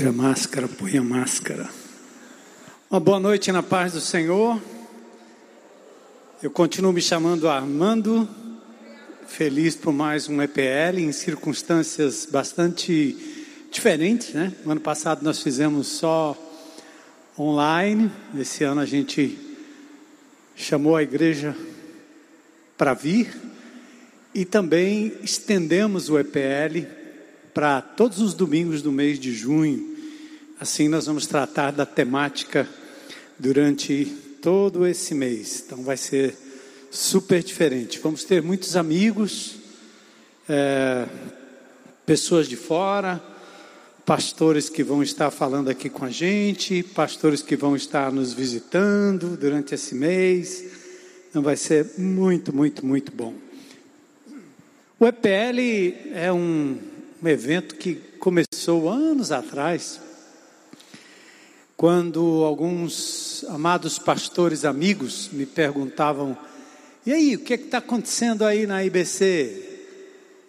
Tira a máscara, põe a máscara. Uma boa noite na paz do Senhor. Eu continuo me chamando Armando, feliz por mais um EPL em circunstâncias bastante diferentes, né? No ano passado nós fizemos só online, esse ano a gente chamou a igreja para vir e também estendemos o EPL para todos os domingos do mês de junho. Assim nós vamos tratar da temática durante todo esse mês. Então vai ser super diferente. Vamos ter muitos amigos, é, pessoas de fora, pastores que vão estar falando aqui com a gente, pastores que vão estar nos visitando durante esse mês. Então vai ser muito, muito, muito bom. O EPL é um um evento que começou anos atrás, quando alguns amados pastores amigos me perguntavam: e aí, o que é está acontecendo aí na IBC?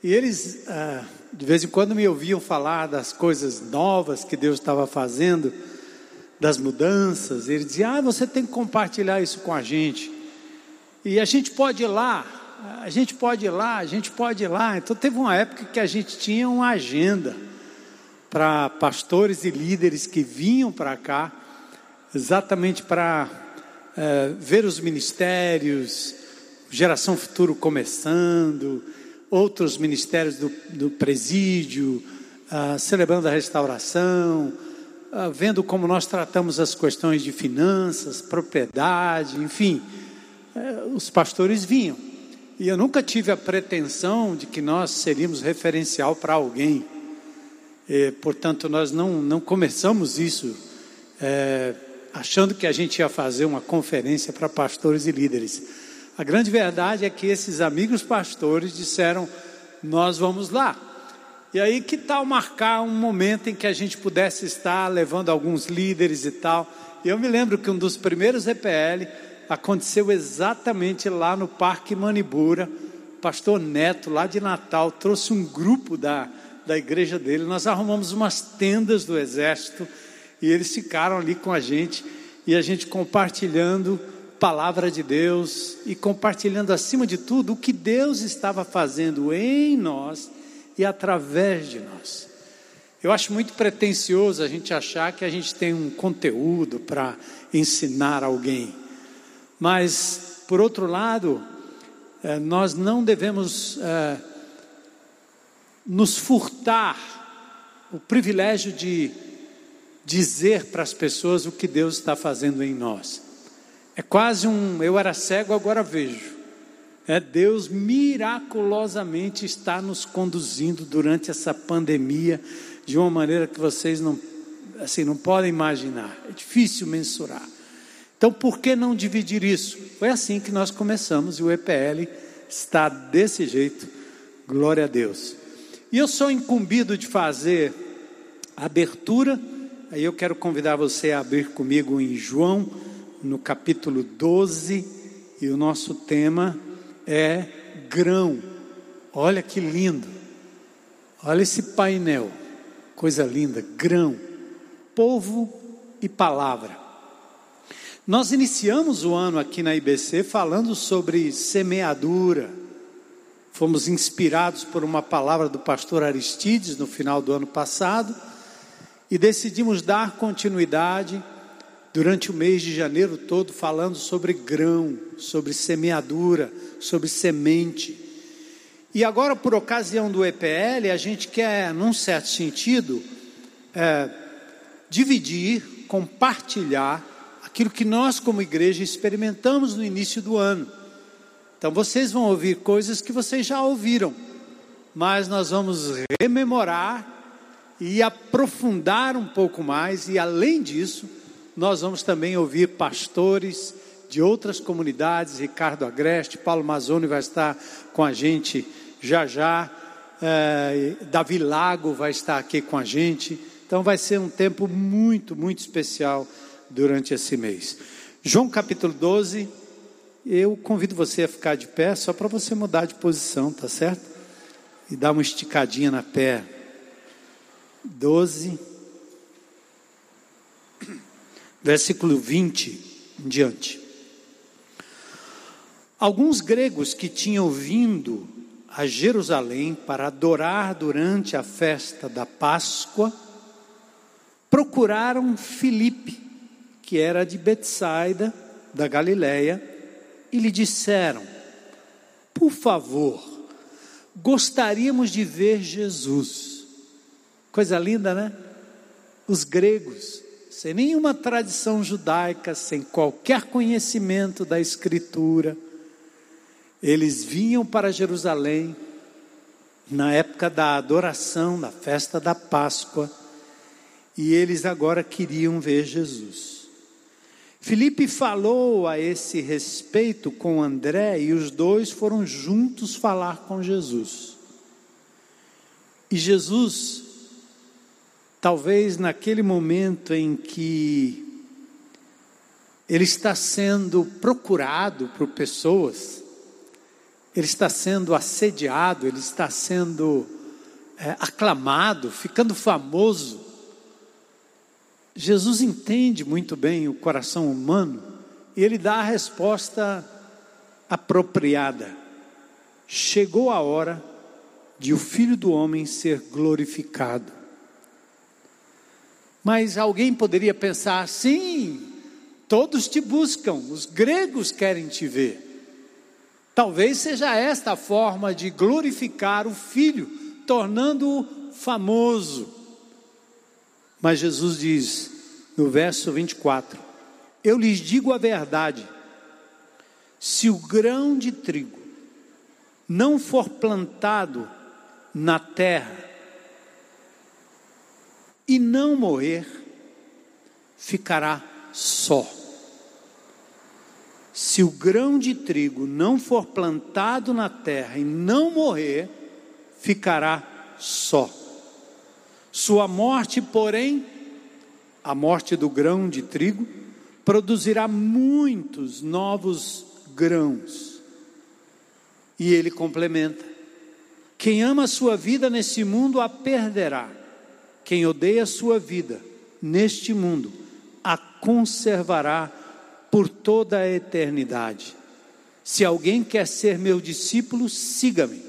E eles, ah, de vez em quando, me ouviam falar das coisas novas que Deus estava fazendo, das mudanças. Eles diziam: ah, você tem que compartilhar isso com a gente. E a gente pode ir lá a gente pode ir lá, a gente pode ir lá. Então teve uma época que a gente tinha uma agenda para pastores e líderes que vinham para cá, exatamente para é, ver os ministérios, geração futuro começando, outros ministérios do, do presídio, uh, celebrando a restauração, uh, vendo como nós tratamos as questões de finanças, propriedade, enfim, uh, os pastores vinham. E eu nunca tive a pretensão de que nós seríamos referencial para alguém. E, portanto, nós não, não começamos isso é, achando que a gente ia fazer uma conferência para pastores e líderes. A grande verdade é que esses amigos pastores disseram: Nós vamos lá. E aí, que tal marcar um momento em que a gente pudesse estar levando alguns líderes e tal? E eu me lembro que um dos primeiros EPL aconteceu exatamente lá no Parque Manibura. Pastor Neto, lá de Natal, trouxe um grupo da, da igreja dele. Nós arrumamos umas tendas do exército e eles ficaram ali com a gente e a gente compartilhando palavra de Deus e compartilhando acima de tudo o que Deus estava fazendo em nós e através de nós. Eu acho muito pretensioso a gente achar que a gente tem um conteúdo para ensinar alguém. Mas, por outro lado, eh, nós não devemos eh, nos furtar o privilégio de dizer para as pessoas o que Deus está fazendo em nós. É quase um eu era cego, agora vejo. É Deus miraculosamente está nos conduzindo durante essa pandemia de uma maneira que vocês não assim não podem imaginar. É difícil mensurar. Então, por que não dividir isso? Foi assim que nós começamos e o EPL está desse jeito. Glória a Deus. E eu sou incumbido de fazer a abertura, aí eu quero convidar você a abrir comigo em João, no capítulo 12, e o nosso tema é grão. Olha que lindo. Olha esse painel. Coisa linda, grão, povo e palavra. Nós iniciamos o ano aqui na IBC falando sobre semeadura. Fomos inspirados por uma palavra do pastor Aristides no final do ano passado e decidimos dar continuidade durante o mês de janeiro todo falando sobre grão, sobre semeadura, sobre semente. E agora, por ocasião do EPL, a gente quer, num certo sentido, é, dividir, compartilhar aquilo que nós, como igreja, experimentamos no início do ano. Então, vocês vão ouvir coisas que vocês já ouviram, mas nós vamos rememorar e aprofundar um pouco mais, e além disso, nós vamos também ouvir pastores de outras comunidades, Ricardo Agreste, Paulo Mazzoni vai estar com a gente já já, é, Davi Lago vai estar aqui com a gente, então vai ser um tempo muito, muito especial durante esse mês. João capítulo 12, eu convido você a ficar de pé só para você mudar de posição, tá certo? E dar uma esticadinha na pé. 12, versículo 20 em diante. Alguns gregos que tinham vindo a Jerusalém para adorar durante a festa da Páscoa, procuraram Filipe, que era de Betsaida, da Galileia, e lhe disseram: Por favor, gostaríamos de ver Jesus. Coisa linda, né? Os gregos, sem nenhuma tradição judaica, sem qualquer conhecimento da Escritura, eles vinham para Jerusalém na época da adoração, da festa da Páscoa, e eles agora queriam ver Jesus. Felipe falou a esse respeito com André e os dois foram juntos falar com Jesus. E Jesus, talvez naquele momento em que ele está sendo procurado por pessoas, ele está sendo assediado, ele está sendo é, aclamado, ficando famoso. Jesus entende muito bem o coração humano e ele dá a resposta apropriada. Chegou a hora de o Filho do Homem ser glorificado. Mas alguém poderia pensar assim: todos te buscam, os gregos querem te ver. Talvez seja esta a forma de glorificar o Filho, tornando-o famoso. Mas Jesus diz no verso 24: Eu lhes digo a verdade, se o grão de trigo não for plantado na terra e não morrer, ficará só. Se o grão de trigo não for plantado na terra e não morrer, ficará só. Sua morte, porém, a morte do grão de trigo, produzirá muitos novos grãos. E ele complementa: quem ama a sua vida nesse mundo a perderá, quem odeia a sua vida neste mundo a conservará por toda a eternidade. Se alguém quer ser meu discípulo, siga-me,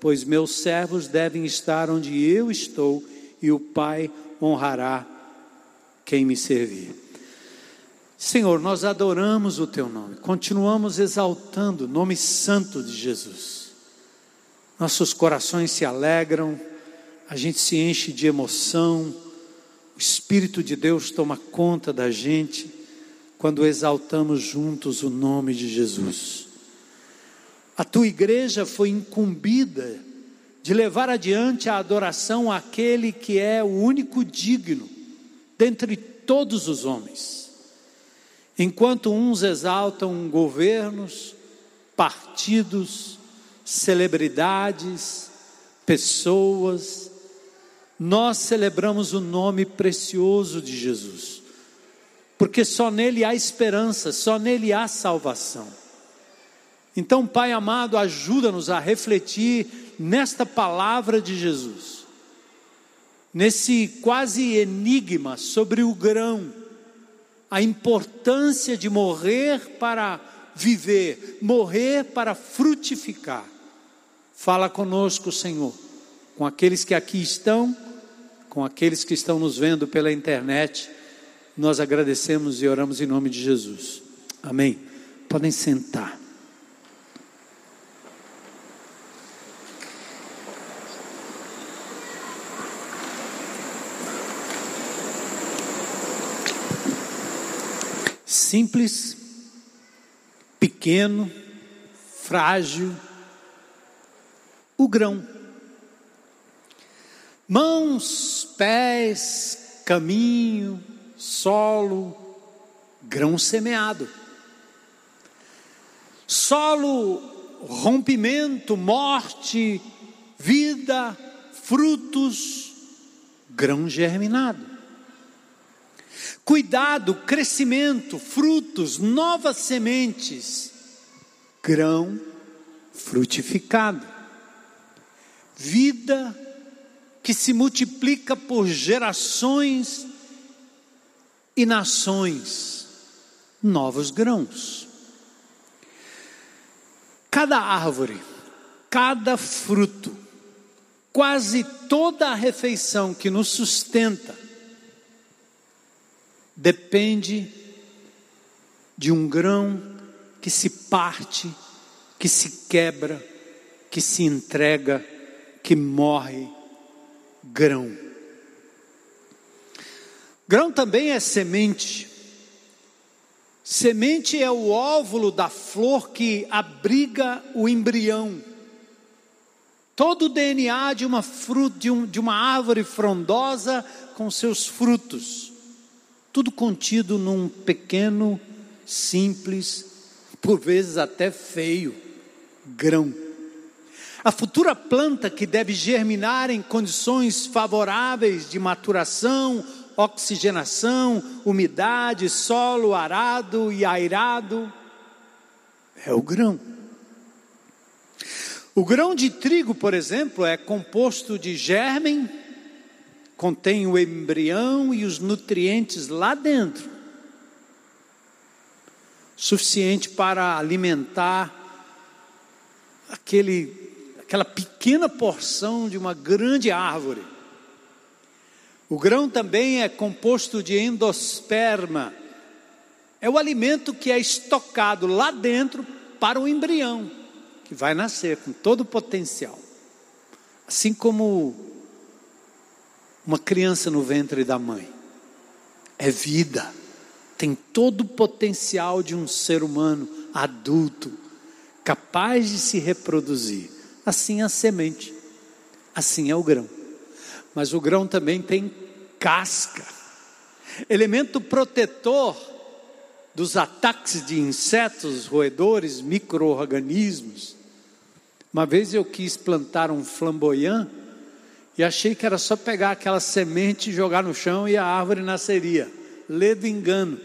pois meus servos devem estar onde eu estou e o Pai honrará quem me servir. Senhor, nós adoramos o teu nome, continuamos exaltando o nome santo de Jesus. Nossos corações se alegram, a gente se enche de emoção, o Espírito de Deus toma conta da gente quando exaltamos juntos o nome de Jesus. A tua igreja foi incumbida de levar adiante a adoração àquele que é o único digno dentre todos os homens. Enquanto uns exaltam governos, partidos, celebridades, pessoas, nós celebramos o nome precioso de Jesus porque só nele há esperança, só nele há salvação. Então, Pai amado, ajuda-nos a refletir nesta palavra de Jesus, nesse quase enigma sobre o grão, a importância de morrer para viver, morrer para frutificar. Fala conosco, Senhor, com aqueles que aqui estão, com aqueles que estão nos vendo pela internet nós agradecemos e oramos em nome de Jesus. Amém. Podem sentar. Simples, pequeno, frágil, o grão. Mãos, pés, caminho, solo, grão semeado. Solo, rompimento, morte, vida, frutos, grão germinado. Cuidado, crescimento, frutos, novas sementes, grão frutificado. Vida que se multiplica por gerações e nações novos grãos. Cada árvore, cada fruto, quase toda a refeição que nos sustenta depende de um grão que se parte, que se quebra, que se entrega, que morre grão. Grão também é semente. Semente é o óvulo da flor que abriga o embrião. Todo o DNA de uma, fruta, de, um, de uma árvore frondosa com seus frutos. Tudo contido num pequeno, simples, por vezes até feio, grão. A futura planta que deve germinar em condições favoráveis de maturação, oxigenação, umidade, solo arado e airado, é o grão. O grão de trigo, por exemplo, é composto de germen, contém o embrião e os nutrientes lá dentro, suficiente para alimentar aquele aquela pequena porção de uma grande árvore. O grão também é composto de endosperma. É o alimento que é estocado lá dentro para o embrião, que vai nascer com todo o potencial. Assim como uma criança no ventre da mãe. É vida. Tem todo o potencial de um ser humano adulto, capaz de se reproduzir assim a semente, assim é o grão. Mas o grão também tem casca, elemento protetor dos ataques de insetos, roedores, micro-organismos. Uma vez eu quis plantar um flamboyant e achei que era só pegar aquela semente, jogar no chão e a árvore nasceria. Ledo engano,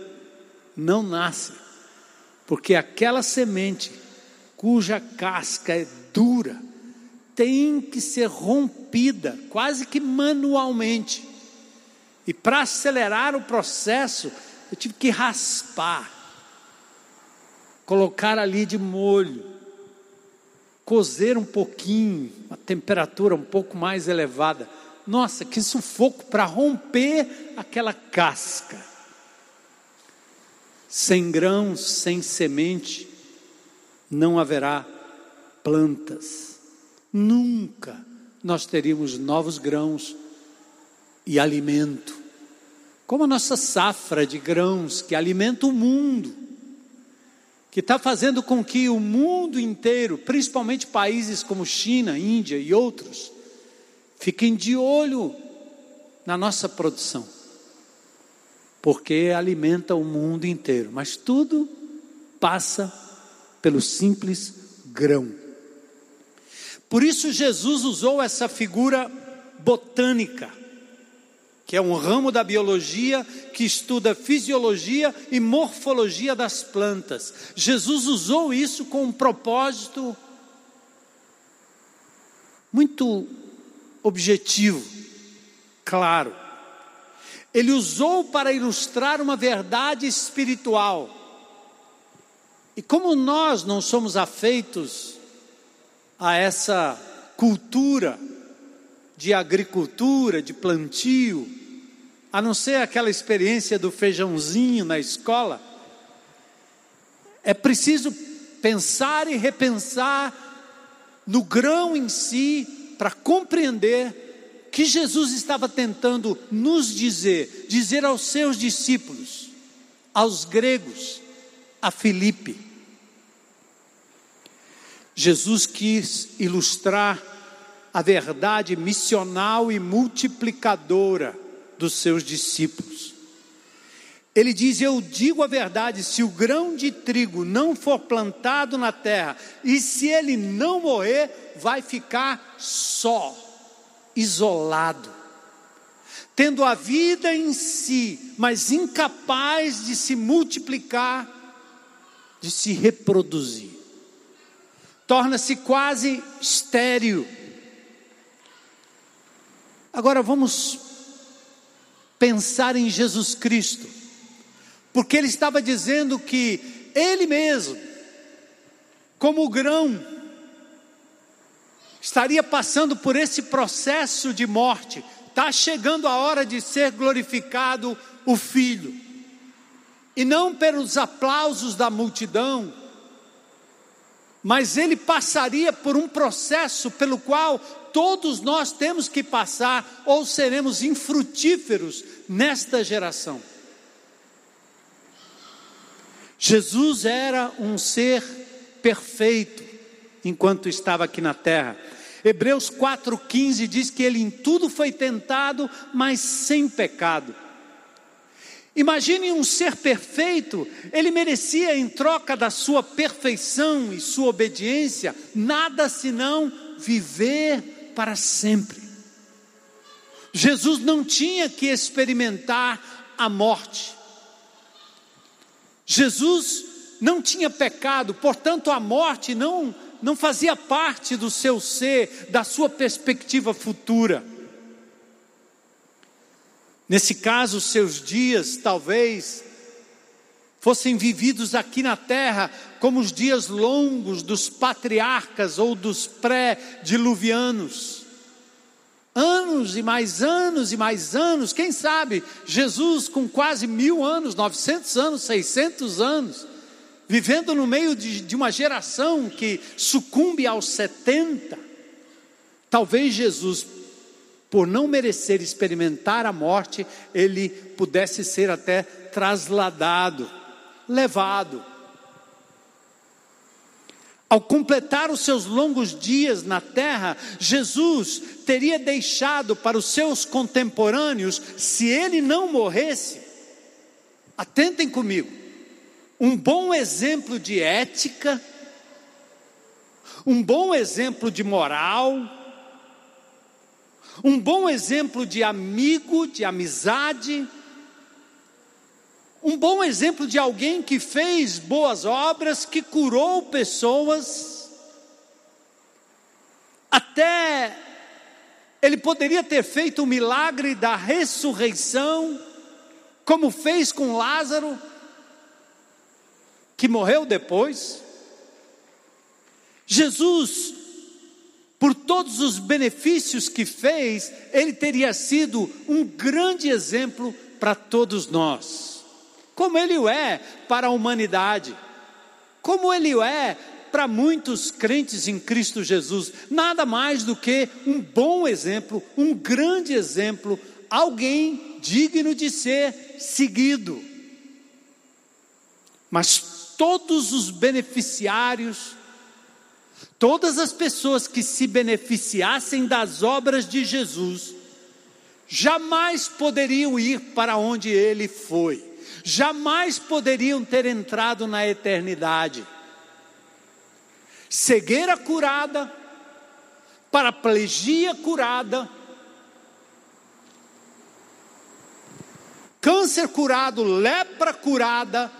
não nasce, porque aquela semente cuja casca é dura, tem que ser rompida, quase que manualmente. E para acelerar o processo, eu tive que raspar, colocar ali de molho, cozer um pouquinho, a temperatura um pouco mais elevada. Nossa, que sufoco para romper aquela casca. Sem grãos, sem semente, não haverá plantas nunca nós teríamos novos grãos e alimento. Como a nossa safra de grãos que alimenta o mundo, que está fazendo com que o mundo inteiro, principalmente países como China, Índia e outros, fiquem de olho na nossa produção, porque alimenta o mundo inteiro, mas tudo passa pelo simples grão. Por isso, Jesus usou essa figura botânica, que é um ramo da biologia que estuda fisiologia e morfologia das plantas. Jesus usou isso com um propósito muito objetivo, claro. Ele usou para ilustrar uma verdade espiritual. E como nós não somos afeitos a essa cultura de agricultura, de plantio, a não ser aquela experiência do feijãozinho na escola, é preciso pensar e repensar no grão em si para compreender que Jesus estava tentando nos dizer, dizer aos seus discípulos, aos gregos, a Filipe. Jesus quis ilustrar a verdade missional e multiplicadora dos seus discípulos. Ele diz: Eu digo a verdade, se o grão de trigo não for plantado na terra, e se ele não morrer, vai ficar só, isolado, tendo a vida em si, mas incapaz de se multiplicar, de se reproduzir torna-se quase estéril. Agora vamos pensar em Jesus Cristo, porque ele estava dizendo que ele mesmo, como o grão, estaria passando por esse processo de morte, está chegando a hora de ser glorificado o Filho, e não pelos aplausos da multidão, mas ele passaria por um processo pelo qual todos nós temos que passar, ou seremos infrutíferos nesta geração. Jesus era um ser perfeito enquanto estava aqui na terra. Hebreus 4,15 diz que ele em tudo foi tentado, mas sem pecado. Imagine um ser perfeito, ele merecia, em troca da sua perfeição e sua obediência, nada senão viver para sempre. Jesus não tinha que experimentar a morte. Jesus não tinha pecado, portanto, a morte não, não fazia parte do seu ser, da sua perspectiva futura. Nesse caso, seus dias talvez fossem vividos aqui na terra como os dias longos dos patriarcas ou dos pré-diluvianos. Anos e mais anos e mais anos, quem sabe Jesus com quase mil anos, 900 anos, 600 anos, vivendo no meio de, de uma geração que sucumbe aos 70. Talvez Jesus por não merecer experimentar a morte, ele pudesse ser até trasladado, levado. Ao completar os seus longos dias na terra, Jesus teria deixado para os seus contemporâneos, se ele não morresse, atentem comigo, um bom exemplo de ética, um bom exemplo de moral, um bom exemplo de amigo, de amizade, um bom exemplo de alguém que fez boas obras, que curou pessoas, até ele poderia ter feito o milagre da ressurreição, como fez com Lázaro, que morreu depois. Jesus por todos os benefícios que fez, ele teria sido um grande exemplo para todos nós, como ele o é para a humanidade, como ele o é para muitos crentes em Cristo Jesus, nada mais do que um bom exemplo, um grande exemplo, alguém digno de ser seguido. Mas todos os beneficiários Todas as pessoas que se beneficiassem das obras de Jesus, jamais poderiam ir para onde ele foi, jamais poderiam ter entrado na eternidade. Cegueira curada, paraplegia curada, câncer curado, lepra curada,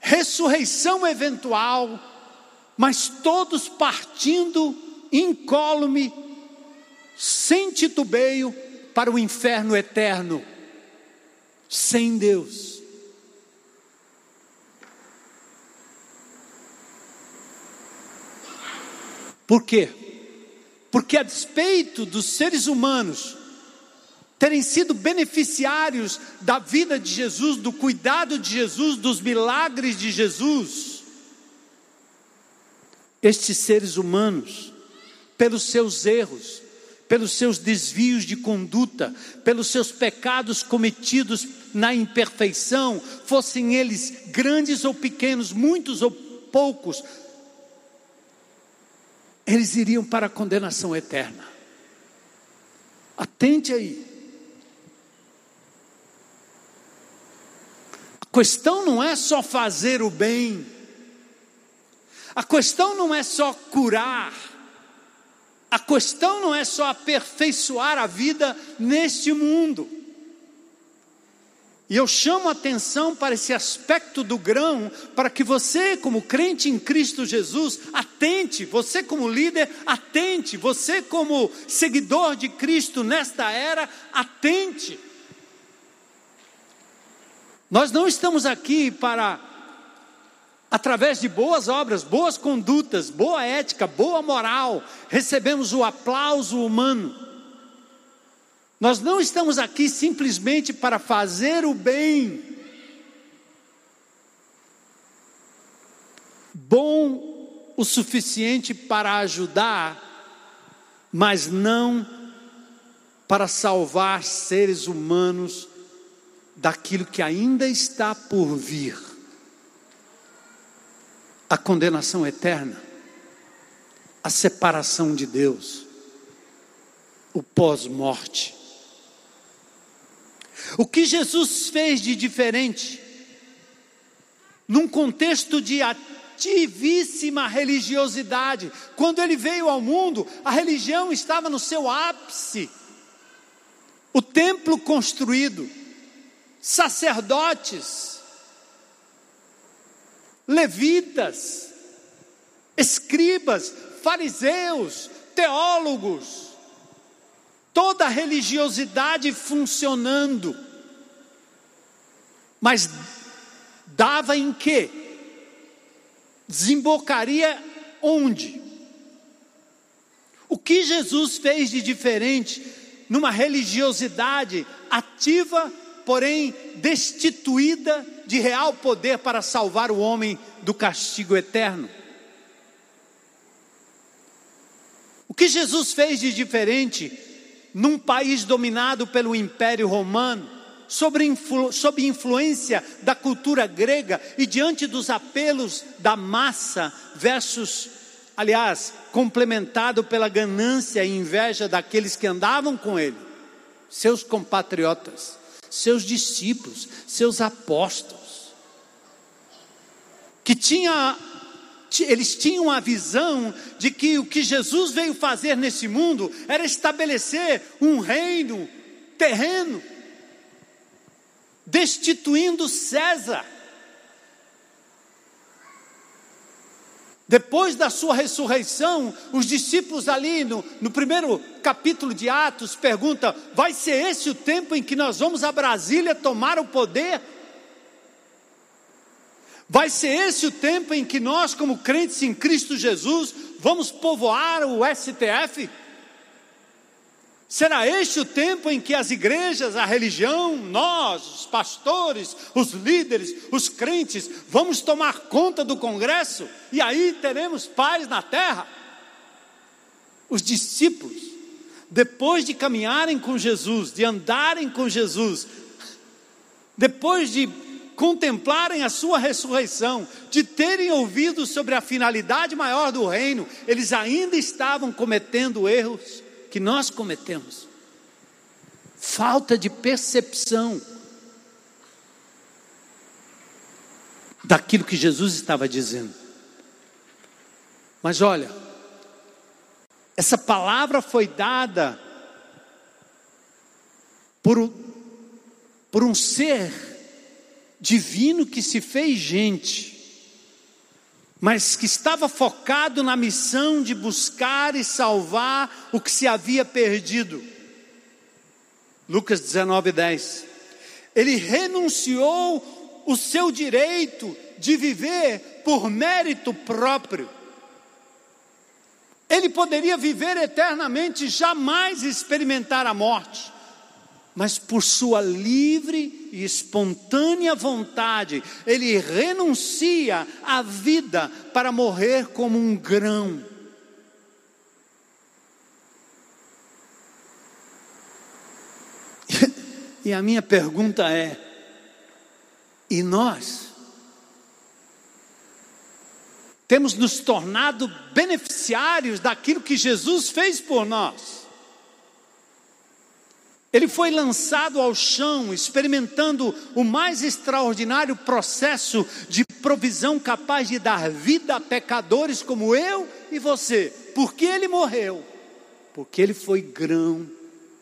ressurreição eventual, mas todos partindo incólume, sem titubeio, para o inferno eterno, sem Deus. Por quê? Porque, a despeito dos seres humanos terem sido beneficiários da vida de Jesus, do cuidado de Jesus, dos milagres de Jesus, estes seres humanos, pelos seus erros, pelos seus desvios de conduta, pelos seus pecados cometidos na imperfeição, fossem eles grandes ou pequenos, muitos ou poucos, eles iriam para a condenação eterna. Atente aí. A questão não é só fazer o bem, a questão não é só curar, a questão não é só aperfeiçoar a vida neste mundo. E eu chamo a atenção para esse aspecto do grão, para que você, como crente em Cristo Jesus, atente, você, como líder, atente, você, como seguidor de Cristo nesta era, atente. Nós não estamos aqui para, através de boas obras, boas condutas, boa ética, boa moral, recebemos o aplauso humano. Nós não estamos aqui simplesmente para fazer o bem. Bom o suficiente para ajudar, mas não para salvar seres humanos daquilo que ainda está por vir a condenação eterna, a separação de Deus, o pós-morte. O que Jesus fez de diferente, num contexto de ativíssima religiosidade, quando ele veio ao mundo, a religião estava no seu ápice, o templo construído, sacerdotes, levitas, escribas, fariseus, teólogos, toda a religiosidade funcionando. Mas dava em quê? Desembocaria onde? O que Jesus fez de diferente numa religiosidade ativa porém destituída de real poder para salvar o homem do castigo eterno. O que Jesus fez de diferente num país dominado pelo Império Romano, sob, influ, sob influência da cultura grega e diante dos apelos da massa versus, aliás, complementado pela ganância e inveja daqueles que andavam com ele, seus compatriotas seus discípulos, seus apóstolos, que tinha, eles tinham a visão de que o que Jesus veio fazer nesse mundo era estabelecer um reino terreno, destituindo César. Depois da sua ressurreição, os discípulos ali no, no primeiro capítulo de Atos perguntam: vai ser esse o tempo em que nós vamos a Brasília tomar o poder? Vai ser esse o tempo em que nós, como crentes em Cristo Jesus, vamos povoar o STF? Será este o tempo em que as igrejas, a religião, nós, os pastores, os líderes, os crentes, vamos tomar conta do Congresso e aí teremos paz na terra? Os discípulos, depois de caminharem com Jesus, de andarem com Jesus, depois de contemplarem a sua ressurreição, de terem ouvido sobre a finalidade maior do reino, eles ainda estavam cometendo erros que nós cometemos. Falta de percepção daquilo que Jesus estava dizendo. Mas olha, essa palavra foi dada por, por um ser divino que se fez gente mas que estava focado na missão de buscar e salvar o que se havia perdido. Lucas 19, 10. Ele renunciou o seu direito de viver por mérito próprio. Ele poderia viver eternamente, jamais experimentar a morte mas por sua livre e espontânea vontade, ele renuncia à vida para morrer como um grão. E a minha pergunta é: e nós? Temos nos tornado beneficiários daquilo que Jesus fez por nós. Ele foi lançado ao chão, experimentando o mais extraordinário processo de provisão capaz de dar vida a pecadores como eu e você. Por que ele morreu? Porque ele foi grão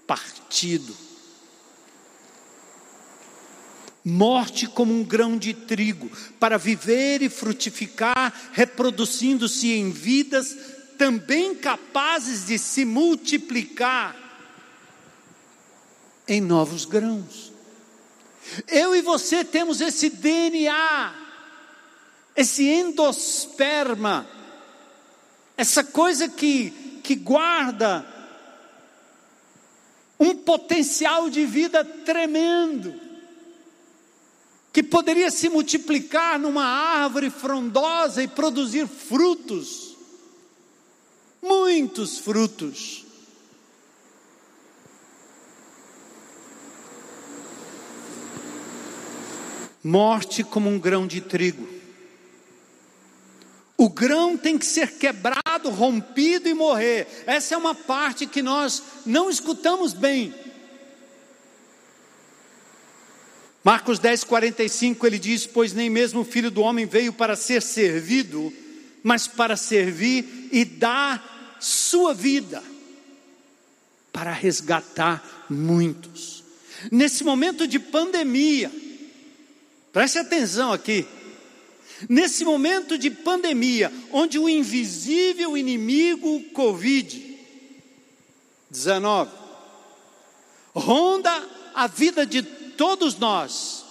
partido. Morte como um grão de trigo, para viver e frutificar, reproduzindo-se em vidas também capazes de se multiplicar em novos grãos. Eu e você temos esse DNA, esse endosperma, essa coisa que, que guarda um potencial de vida tremendo, que poderia se multiplicar numa árvore frondosa e produzir frutos, muitos frutos. Morte como um grão de trigo. O grão tem que ser quebrado, rompido e morrer. Essa é uma parte que nós não escutamos bem. Marcos 10, 45, ele diz: Pois nem mesmo o filho do homem veio para ser servido, mas para servir e dar sua vida, para resgatar muitos. Nesse momento de pandemia, Preste atenção aqui. Nesse momento de pandemia, onde o invisível inimigo Covid-19 ronda a vida de todos nós,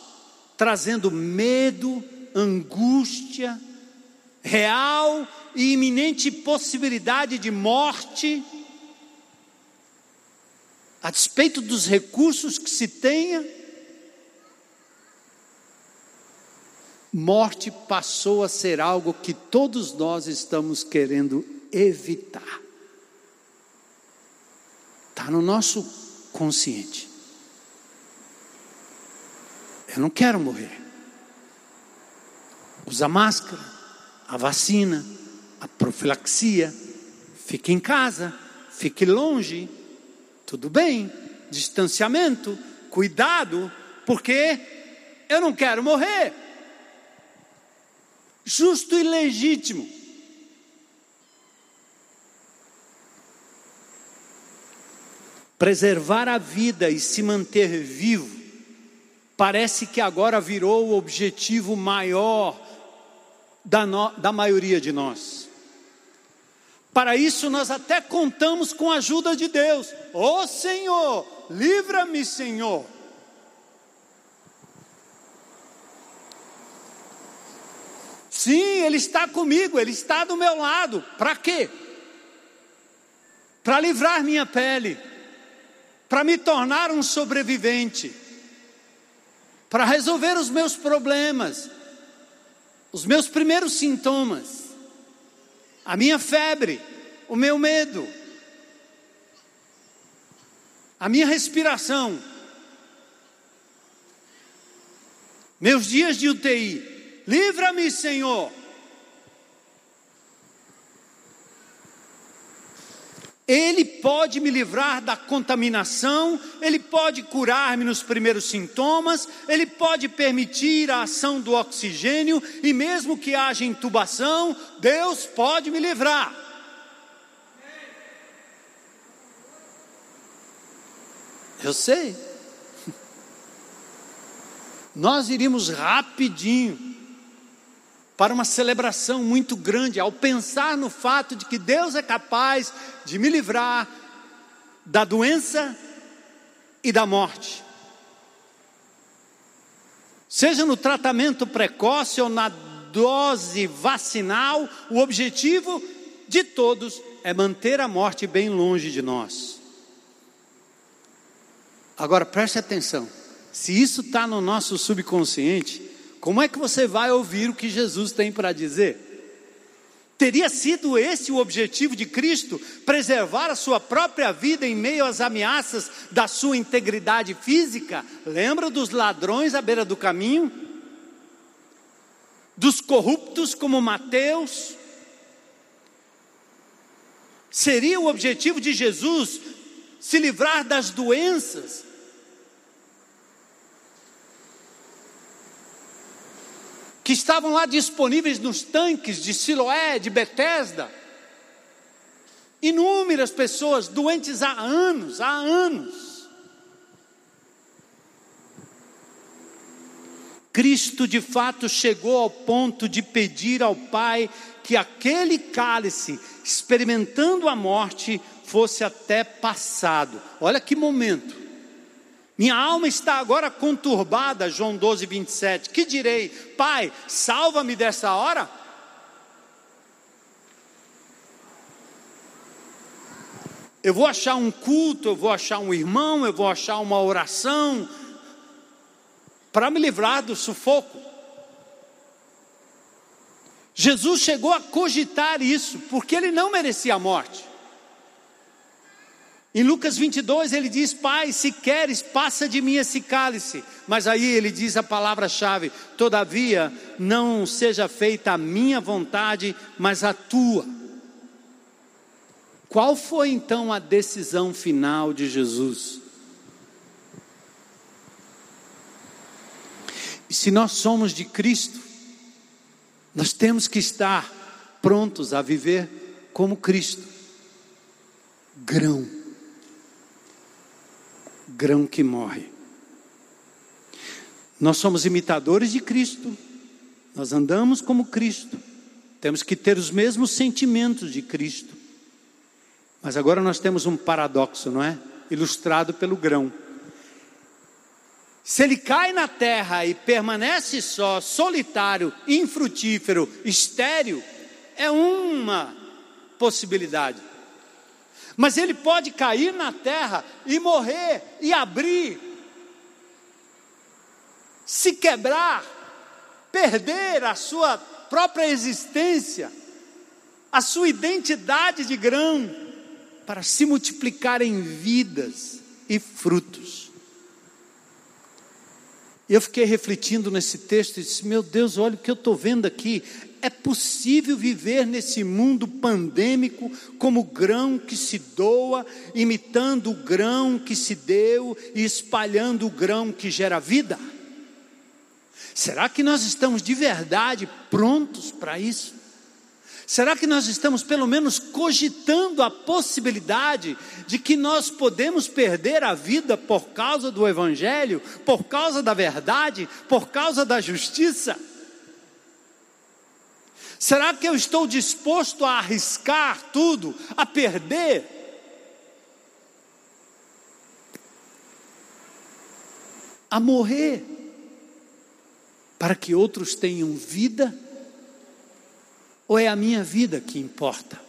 trazendo medo, angústia, real e iminente possibilidade de morte, a despeito dos recursos que se tenha, morte passou a ser algo que todos nós estamos querendo evitar. Está no nosso consciente. Eu não quero morrer. Usa máscara, a vacina, a profilaxia, fique em casa, fique longe, tudo bem, distanciamento, cuidado, porque eu não quero morrer justo e legítimo. Preservar a vida e se manter vivo, parece que agora virou o objetivo maior da, no, da maioria de nós. Para isso, nós até contamos com a ajuda de Deus. Ô oh, Senhor, livra-me, Senhor. Sim, Ele está comigo, Ele está do meu lado. Para quê? Para livrar minha pele, para me tornar um sobrevivente, para resolver os meus problemas, os meus primeiros sintomas, a minha febre, o meu medo, a minha respiração, meus dias de UTI. Livra-me, Senhor. Ele pode me livrar da contaminação, Ele pode curar-me nos primeiros sintomas, Ele pode permitir a ação do oxigênio, e mesmo que haja intubação, Deus pode me livrar. Eu sei. Nós iríamos rapidinho para uma celebração muito grande, ao pensar no fato de que Deus é capaz de me livrar da doença e da morte. Seja no tratamento precoce ou na dose vacinal, o objetivo de todos é manter a morte bem longe de nós. Agora preste atenção: se isso está no nosso subconsciente, como é que você vai ouvir o que Jesus tem para dizer? Teria sido esse o objetivo de Cristo, preservar a sua própria vida em meio às ameaças da sua integridade física? Lembra dos ladrões à beira do caminho? Dos corruptos como Mateus? Seria o objetivo de Jesus se livrar das doenças, que estavam lá disponíveis nos tanques de Siloé, de Betesda. Inúmeras pessoas doentes há anos, há anos. Cristo de fato chegou ao ponto de pedir ao Pai que aquele cálice, experimentando a morte, fosse até passado. Olha que momento. Minha alma está agora conturbada, João 12, 27. Que direi? Pai, salva-me dessa hora? Eu vou achar um culto, eu vou achar um irmão, eu vou achar uma oração para me livrar do sufoco. Jesus chegou a cogitar isso, porque ele não merecia a morte. Em Lucas 22 ele diz: Pai, se queres, passa de mim esse cálice. Mas aí ele diz a palavra-chave: Todavia, não seja feita a minha vontade, mas a tua. Qual foi então a decisão final de Jesus? Se nós somos de Cristo, nós temos que estar prontos a viver como Cristo. Grão. Grão que morre. Nós somos imitadores de Cristo. Nós andamos como Cristo. Temos que ter os mesmos sentimentos de Cristo. Mas agora nós temos um paradoxo, não é? Ilustrado pelo grão. Se ele cai na terra e permanece só, solitário, infrutífero, estéril, é uma possibilidade. Mas ele pode cair na terra e morrer e abrir, se quebrar, perder a sua própria existência, a sua identidade de grão, para se multiplicar em vidas e frutos. Eu fiquei refletindo nesse texto e disse: Meu Deus, olha o que eu estou vendo aqui. É possível viver nesse mundo pandêmico como grão que se doa, imitando o grão que se deu e espalhando o grão que gera vida? Será que nós estamos de verdade prontos para isso? Será que nós estamos pelo menos cogitando a possibilidade de que nós podemos perder a vida por causa do Evangelho, por causa da verdade, por causa da justiça? Será que eu estou disposto a arriscar tudo, a perder? A morrer, para que outros tenham vida? Ou é a minha vida que importa?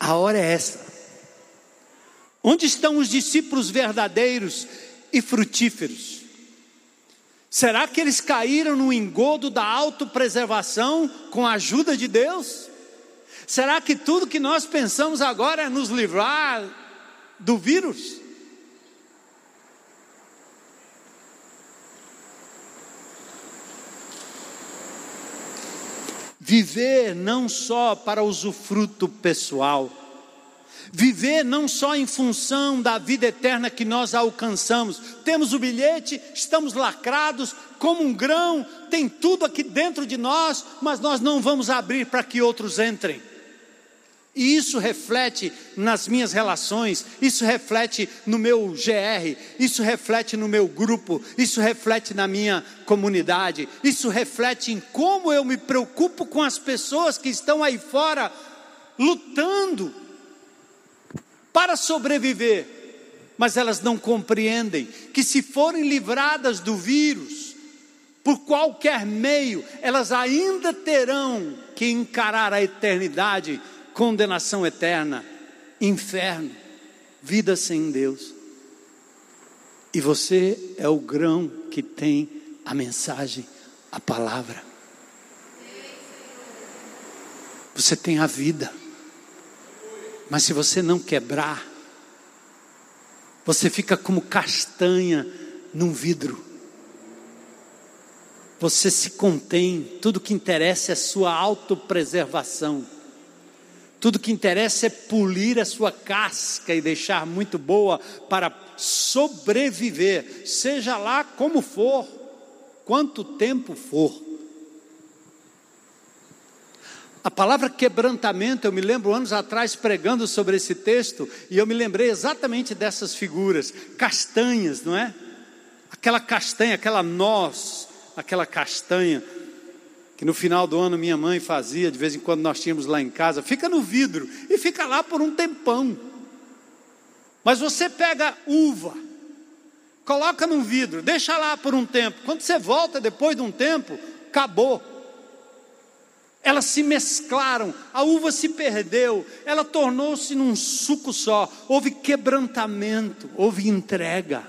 A hora é essa. Onde estão os discípulos verdadeiros e frutíferos? Será que eles caíram no engodo da autopreservação com a ajuda de Deus? Será que tudo que nós pensamos agora é nos livrar do vírus? Viver não só para usufruto pessoal, viver não só em função da vida eterna que nós alcançamos. Temos o bilhete, estamos lacrados como um grão, tem tudo aqui dentro de nós, mas nós não vamos abrir para que outros entrem. E isso reflete nas minhas relações, isso reflete no meu GR, isso reflete no meu grupo, isso reflete na minha comunidade, isso reflete em como eu me preocupo com as pessoas que estão aí fora lutando para sobreviver, mas elas não compreendem que se forem livradas do vírus, por qualquer meio, elas ainda terão que encarar a eternidade condenação eterna, inferno, vida sem Deus. E você é o grão que tem a mensagem, a palavra. Você tem a vida. Mas se você não quebrar, você fica como castanha num vidro. Você se contém, tudo que interessa é sua autopreservação. Tudo que interessa é polir a sua casca e deixar muito boa para sobreviver, seja lá como for, quanto tempo for. A palavra quebrantamento, eu me lembro anos atrás pregando sobre esse texto, e eu me lembrei exatamente dessas figuras, castanhas, não é? Aquela castanha, aquela noz, aquela castanha que no final do ano minha mãe fazia, de vez em quando nós tínhamos lá em casa, fica no vidro e fica lá por um tempão. Mas você pega uva, coloca num vidro, deixa lá por um tempo. Quando você volta depois de um tempo, acabou. Elas se mesclaram, a uva se perdeu, ela tornou-se num suco só. Houve quebrantamento, houve entrega.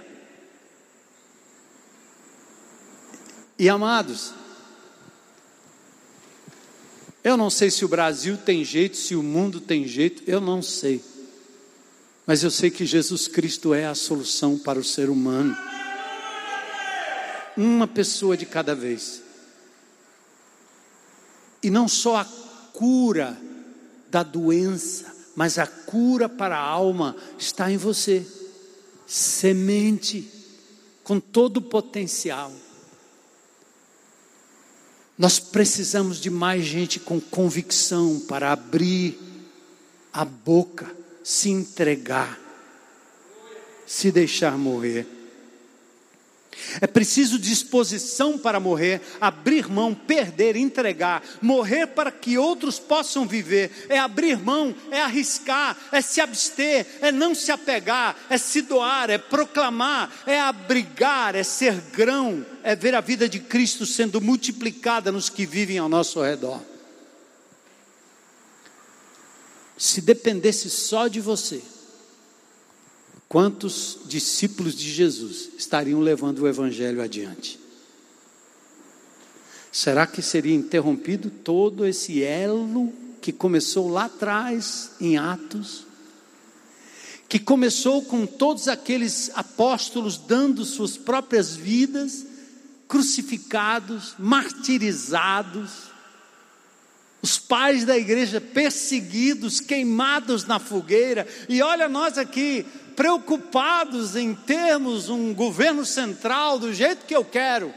E amados, eu não sei se o Brasil tem jeito, se o mundo tem jeito, eu não sei. Mas eu sei que Jesus Cristo é a solução para o ser humano. Uma pessoa de cada vez. E não só a cura da doença, mas a cura para a alma está em você. Semente com todo o potencial. Nós precisamos de mais gente com convicção para abrir a boca, se entregar, se deixar morrer. É preciso disposição para morrer, abrir mão, perder, entregar, morrer para que outros possam viver. É abrir mão, é arriscar, é se abster, é não se apegar, é se doar, é proclamar, é abrigar, é ser grão, é ver a vida de Cristo sendo multiplicada nos que vivem ao nosso redor. Se dependesse só de você, quantos discípulos de Jesus estariam levando o Evangelho adiante? Será que seria interrompido todo esse elo que começou lá atrás, em Atos? Que começou com todos aqueles apóstolos dando suas próprias vidas, crucificados, martirizados, os pais da igreja perseguidos, queimados na fogueira, e olha nós aqui, preocupados em termos um governo central do jeito que eu quero,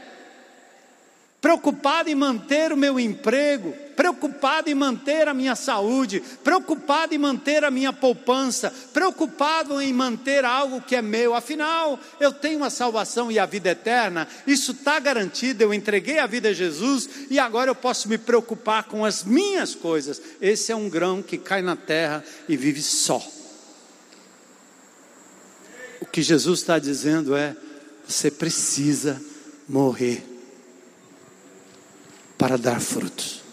preocupado em manter o meu emprego, preocupado em manter a minha saúde, preocupado em manter a minha poupança, preocupado em manter algo que é meu. Afinal, eu tenho a salvação e a vida eterna, isso está garantido. Eu entreguei a vida a Jesus e agora eu posso me preocupar com as minhas coisas. Esse é um grão que cai na terra e vive só. O que Jesus está dizendo é: você precisa morrer para dar frutos.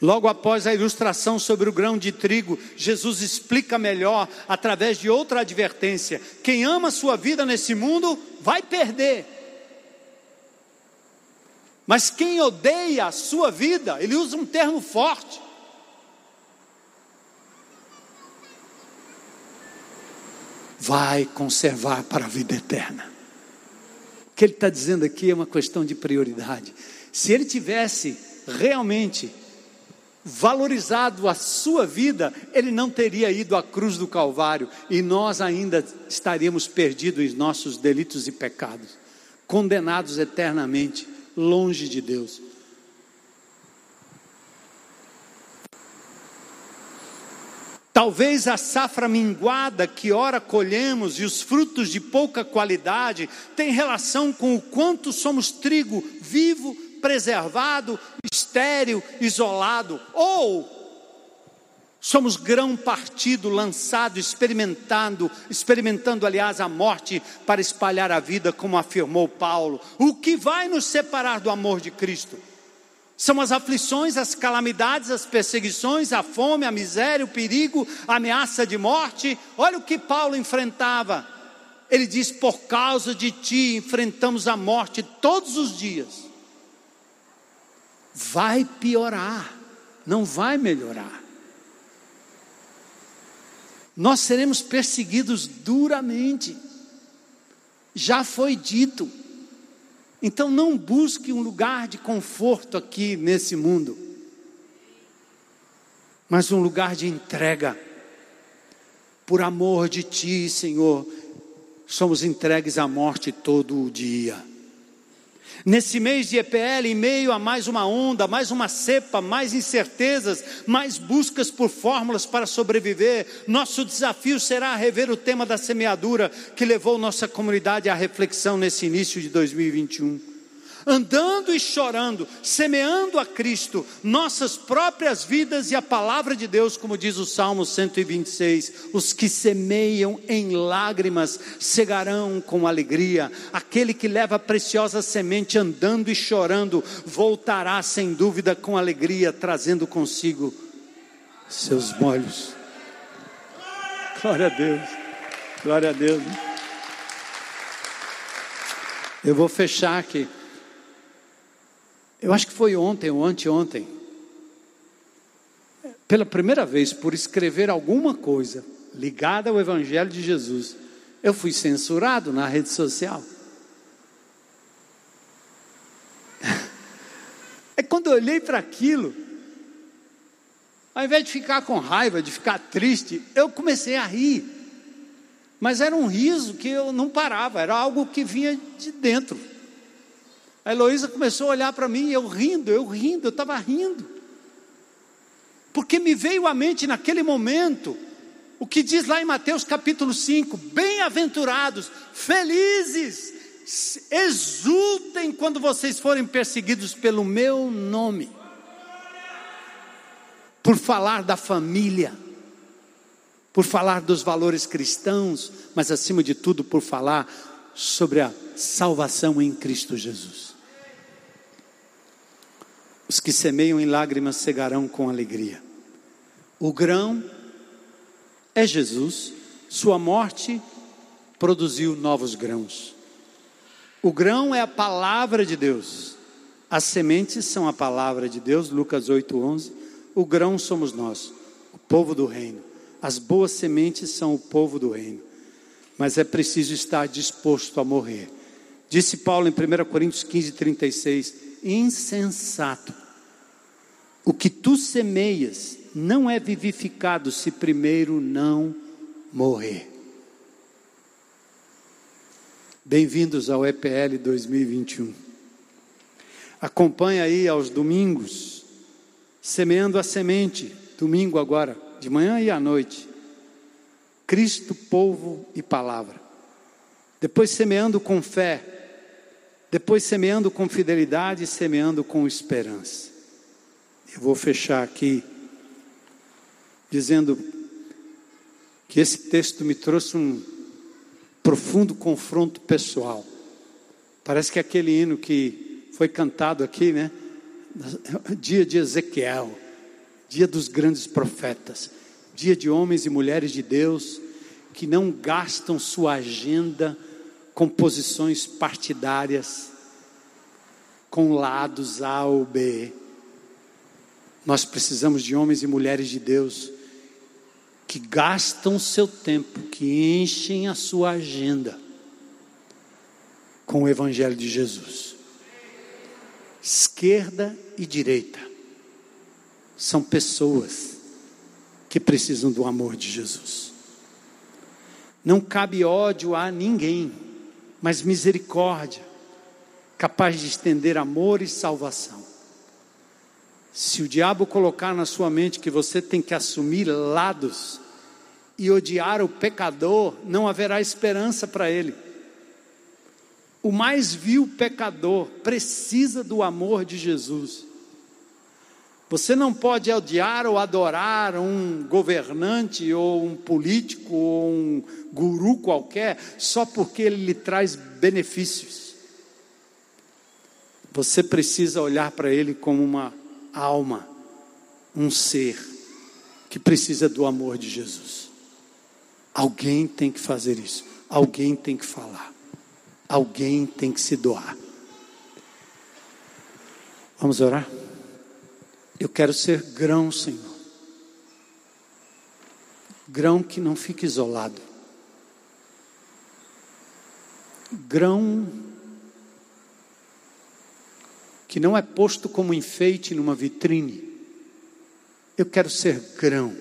Logo após a ilustração sobre o grão de trigo, Jesus explica melhor através de outra advertência: quem ama sua vida nesse mundo vai perder. Mas quem odeia a sua vida, ele usa um termo forte, vai conservar para a vida eterna. Que ele está dizendo aqui é uma questão de prioridade. Se ele tivesse realmente valorizado a sua vida, ele não teria ido à cruz do Calvário e nós ainda estaríamos perdidos em nossos delitos e pecados, condenados eternamente, longe de Deus. Talvez a safra minguada que ora colhemos e os frutos de pouca qualidade tem relação com o quanto somos trigo vivo, preservado, estéril, isolado, ou somos grão partido, lançado, experimentando, experimentando, aliás, a morte para espalhar a vida, como afirmou Paulo. O que vai nos separar do amor de Cristo? São as aflições, as calamidades, as perseguições, a fome, a miséria, o perigo, a ameaça de morte. Olha o que Paulo enfrentava. Ele diz: Por causa de ti enfrentamos a morte todos os dias. Vai piorar, não vai melhorar. Nós seremos perseguidos duramente. Já foi dito, então não busque um lugar de conforto aqui nesse mundo, mas um lugar de entrega. Por amor de Ti, Senhor, somos entregues à morte todo o dia. Nesse mês de EPL, em meio a mais uma onda, mais uma cepa, mais incertezas, mais buscas por fórmulas para sobreviver, nosso desafio será rever o tema da semeadura que levou nossa comunidade à reflexão nesse início de 2021. Andando e chorando, semeando a Cristo, nossas próprias vidas e a palavra de Deus, como diz o Salmo 126, os que semeiam em lágrimas cegarão com alegria, aquele que leva a preciosa semente andando e chorando, voltará sem dúvida com alegria, trazendo consigo seus molhos. Glória a Deus, glória a Deus. Eu vou fechar aqui. Eu acho que foi ontem ou anteontem. Pela primeira vez, por escrever alguma coisa ligada ao Evangelho de Jesus, eu fui censurado na rede social. É quando eu olhei para aquilo, ao invés de ficar com raiva, de ficar triste, eu comecei a rir. Mas era um riso que eu não parava, era algo que vinha de dentro. A Heloísa começou a olhar para mim, eu rindo, eu rindo, eu estava rindo. Porque me veio à mente naquele momento o que diz lá em Mateus capítulo 5: Bem-aventurados, felizes, exultem quando vocês forem perseguidos pelo meu nome, por falar da família, por falar dos valores cristãos, mas acima de tudo por falar sobre a salvação em Cristo Jesus. Os que semeiam em lágrimas cegarão com alegria. O grão é Jesus, sua morte produziu novos grãos. O grão é a palavra de Deus. As sementes são a palavra de Deus, Lucas 8:11. O grão somos nós, o povo do reino. As boas sementes são o povo do reino. Mas é preciso estar disposto a morrer. Disse Paulo em 1 Coríntios 15, 36: insensato. O que tu semeias não é vivificado se primeiro não morrer. Bem-vindos ao EPL 2021. Acompanhe aí aos domingos, semeando a semente, domingo agora, de manhã e à noite. Cristo, povo e palavra. Depois semeando com fé, depois semeando com fidelidade e semeando com esperança. Eu vou fechar aqui dizendo que esse texto me trouxe um profundo confronto pessoal. Parece que aquele hino que foi cantado aqui, né? Dia de Ezequiel, dia dos grandes profetas, dia de homens e mulheres de Deus que não gastam sua agenda com posições partidárias, com lados A ou B. Nós precisamos de homens e mulheres de Deus que gastam seu tempo, que enchem a sua agenda com o Evangelho de Jesus. Esquerda e direita são pessoas que precisam do amor de Jesus. Não cabe ódio a ninguém mas misericórdia, capaz de estender amor e salvação. Se o diabo colocar na sua mente que você tem que assumir lados e odiar o pecador, não haverá esperança para ele. O mais vil pecador precisa do amor de Jesus. Você não pode odiar ou adorar um governante ou um político ou um guru qualquer só porque ele lhe traz benefícios. Você precisa olhar para ele como uma alma, um ser que precisa do amor de Jesus. Alguém tem que fazer isso, alguém tem que falar, alguém tem que se doar. Vamos orar? Eu quero ser grão, Senhor. Grão que não fica isolado. Grão que não é posto como enfeite numa vitrine. Eu quero ser grão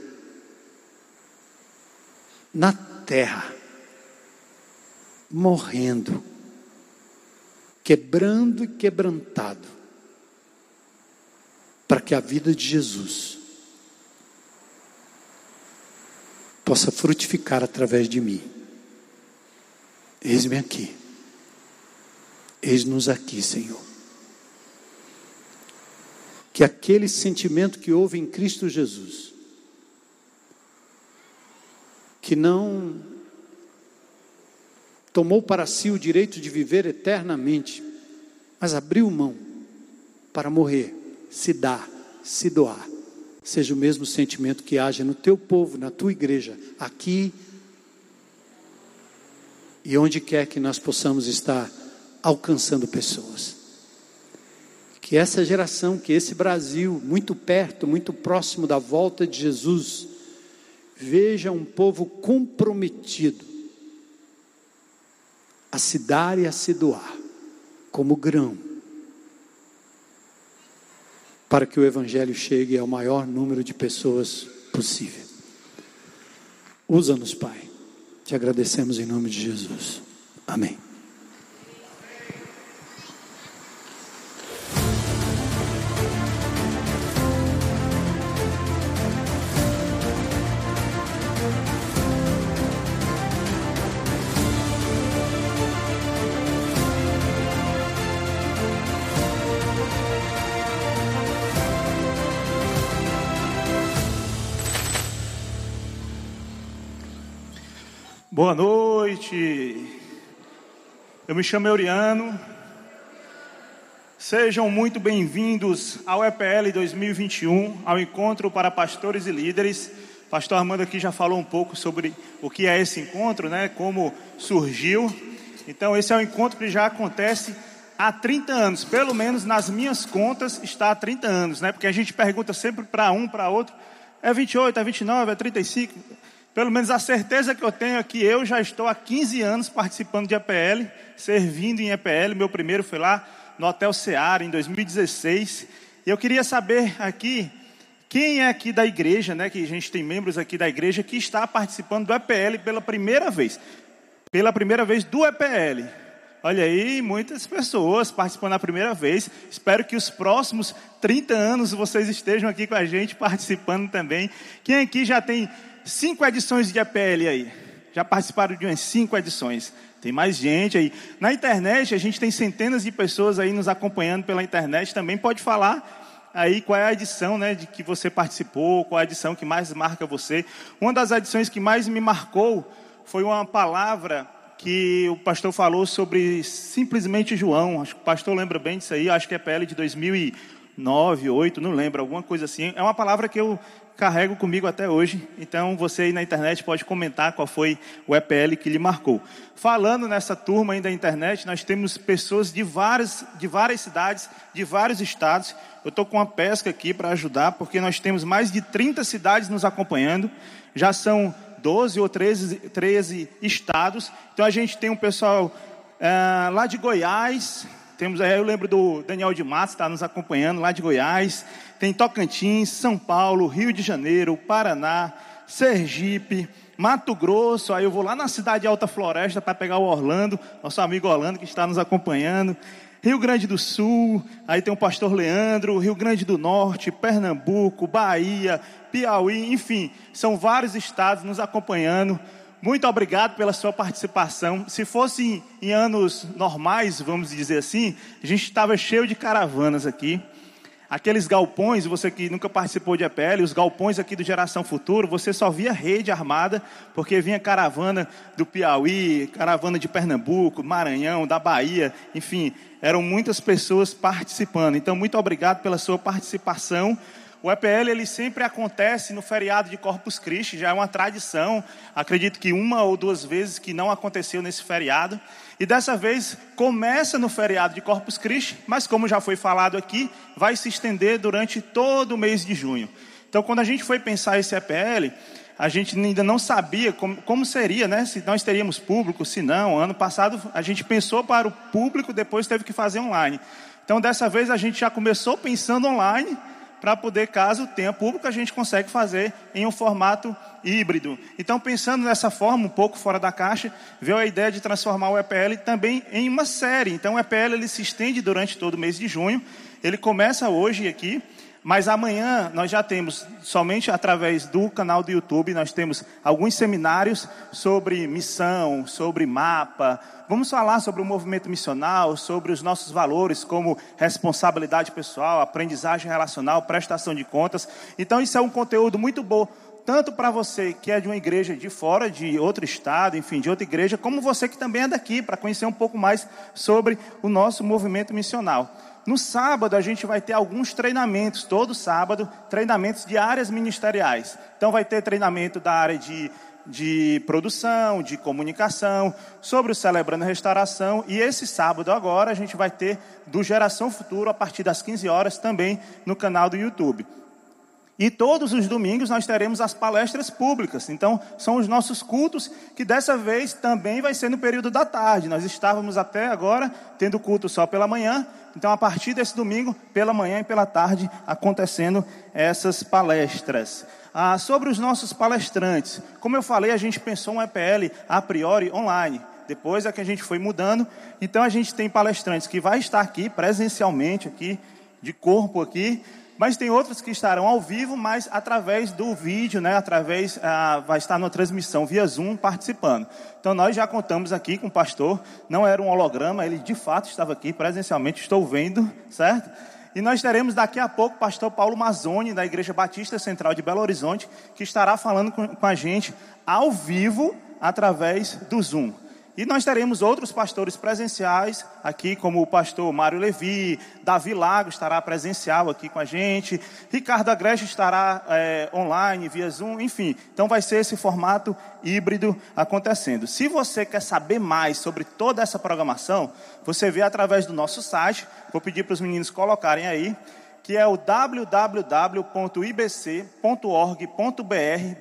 na terra, morrendo, quebrando e quebrantado para que a vida de Jesus possa frutificar através de mim. Eis-me aqui. Eis-nos aqui, Senhor. que aquele sentimento que houve em Cristo Jesus, que não tomou para si o direito de viver eternamente, mas abriu mão para morrer, se dar, se doar. Seja o mesmo sentimento que haja no teu povo, na tua igreja, aqui e onde quer que nós possamos estar alcançando pessoas. Que essa geração, que esse Brasil, muito perto, muito próximo da volta de Jesus, veja um povo comprometido a se dar e a se doar, como grão, para que o Evangelho chegue ao maior número de pessoas possível. Usa-nos, Pai. Te agradecemos em nome de Jesus. Amém. Eu me chamo Euriano. Sejam muito bem-vindos ao EPL 2021, ao encontro para pastores e líderes. Pastor Armando aqui já falou um pouco sobre o que é esse encontro, né? Como surgiu. Então, esse é um encontro que já acontece há 30 anos, pelo menos nas minhas contas está há 30 anos, né? Porque a gente pergunta sempre para um, para outro, é 28, é 29, é 35. Pelo menos a certeza que eu tenho é que eu já estou há 15 anos participando de EPL, servindo em EPL. Meu primeiro foi lá no Hotel Seara, em 2016. E eu queria saber aqui, quem é aqui da igreja, né? Que a gente tem membros aqui da igreja que está participando do EPL pela primeira vez. Pela primeira vez do EPL. Olha aí, muitas pessoas participando a primeira vez. Espero que os próximos 30 anos vocês estejam aqui com a gente participando também. Quem aqui já tem cinco edições de EPL aí. Já participaram de umas cinco edições. Tem mais gente aí. Na internet, a gente tem centenas de pessoas aí nos acompanhando pela internet. Também pode falar aí qual é a edição né, de que você participou, qual é a edição que mais marca você. Uma das edições que mais me marcou foi uma palavra que o pastor falou sobre simplesmente João. Acho que o pastor lembra bem disso aí. Acho que é PL de 2009, 8, não lembro, alguma coisa assim. É uma palavra que eu carrego comigo até hoje. Então você aí na internet pode comentar qual foi o EPL que lhe marcou. Falando nessa turma aí da internet, nós temos pessoas de várias, de várias cidades, de vários estados. Eu estou com uma pesca aqui para ajudar, porque nós temos mais de 30 cidades nos acompanhando. Já são 12 ou 13, 13 estados. Então a gente tem um pessoal é, lá de Goiás, temos, eu lembro do Daniel de Matos, está nos acompanhando lá de Goiás. Tem Tocantins, São Paulo, Rio de Janeiro, Paraná, Sergipe, Mato Grosso. Aí eu vou lá na cidade de Alta Floresta para pegar o Orlando, nosso amigo Orlando que está nos acompanhando. Rio Grande do Sul, aí tem o pastor Leandro, Rio Grande do Norte, Pernambuco, Bahia, Piauí, enfim, são vários estados nos acompanhando. Muito obrigado pela sua participação. Se fosse em, anos normais, vamos dizer assim, a gente estava cheio de caravanas aqui. Aqueles galpões, você que nunca participou de EPL, os galpões aqui do Geração Futuro, você só via rede armada, porque vinha caravana do Piauí, caravana de Pernambuco, Maranhão, da Bahia, enfim, eram muitas pessoas participando. Então, muito obrigado pela sua participação. O EPL ele sempre acontece no feriado de Corpus Christi, já é uma tradição. Acredito que uma ou duas vezes que não aconteceu nesse feriado. E dessa vez começa no feriado de Corpus Christi, mas como já foi falado aqui, vai se estender durante todo o mês de junho. Então, quando a gente foi pensar esse EPL, a gente ainda não sabia como, como, seria, né? Se nós teríamos público, se não. Ano passado a gente pensou para o público, depois teve que fazer online. Então, dessa vez a gente já começou pensando online para poder, caso tenha público, a gente consegue fazer em um formato híbrido. Então, pensando nessa forma, um pouco fora da caixa, veio a ideia de transformar o EPL também em uma série. Então, o EPL ele se estende durante todo o mês de junho. Ele começa hoje aqui, Mas amanhã nós já temos, somente através do canal do YouTube, nós temos alguns seminários sobre missão, sobre mapa. Vamos falar sobre o movimento missional, sobre os nossos valores como responsabilidade pessoal, aprendizagem relacional, prestação de contas. Então isso é um conteúdo muito bom tanto para você que é de uma igreja de fora, de outro estado, enfim, de outra igreja, como você que também é daqui, para conhecer um pouco mais sobre o nosso movimento missional. No sábado, a gente vai ter alguns treinamentos, todo sábado, treinamentos de áreas ministeriais. Então, vai ter treinamento da área de, de produção, de comunicação, sobre o Celebrando Restauração. E esse sábado, agora, a gente vai ter do Geração Futuro, a partir das 15 horas, também no canal do YouTube. E todos os domingos nós teremos as palestras públicas. Então, são os nossos cultos, que dessa vez também vai ser no período da tarde. Nós estávamos até agora tendo culto só pela manhã. Então, a partir desse domingo, pela manhã e pela tarde, acontecendo essas palestras. Ah, sobre os nossos palestrantes. Como eu falei, a gente pensou um EPL a priori online. Depois é que a gente foi mudando. Então, a gente tem palestrantes que vai estar aqui presencialmente, aqui, de corpo aqui mas tem outros que estarão ao vivo, mas através do vídeo, né? Através, ah, vai estar na transmissão via Zoom participando. Então nós já contamos aqui com o pastor, não era um holograma, ele de fato estava aqui presencialmente, estou vendo, certo? E nós teremos daqui a pouco o pastor Paulo Mazzoni, da Igreja Batista Central de Belo Horizonte, que estará falando com, com a gente ao vivo através do Zoom. E nós teremos outros pastores presenciais aqui, como o pastor Mário Levi, Davi Lago estará presencial aqui com a gente, Ricardo Agreste estará é, online, via Zoom, enfim. Então vai ser esse formato híbrido acontecendo. Se você quer saber mais sobre toda essa programação, você vê através do nosso site, vou pedir para os meninos colocarem aí, que é o www.ibc.org.br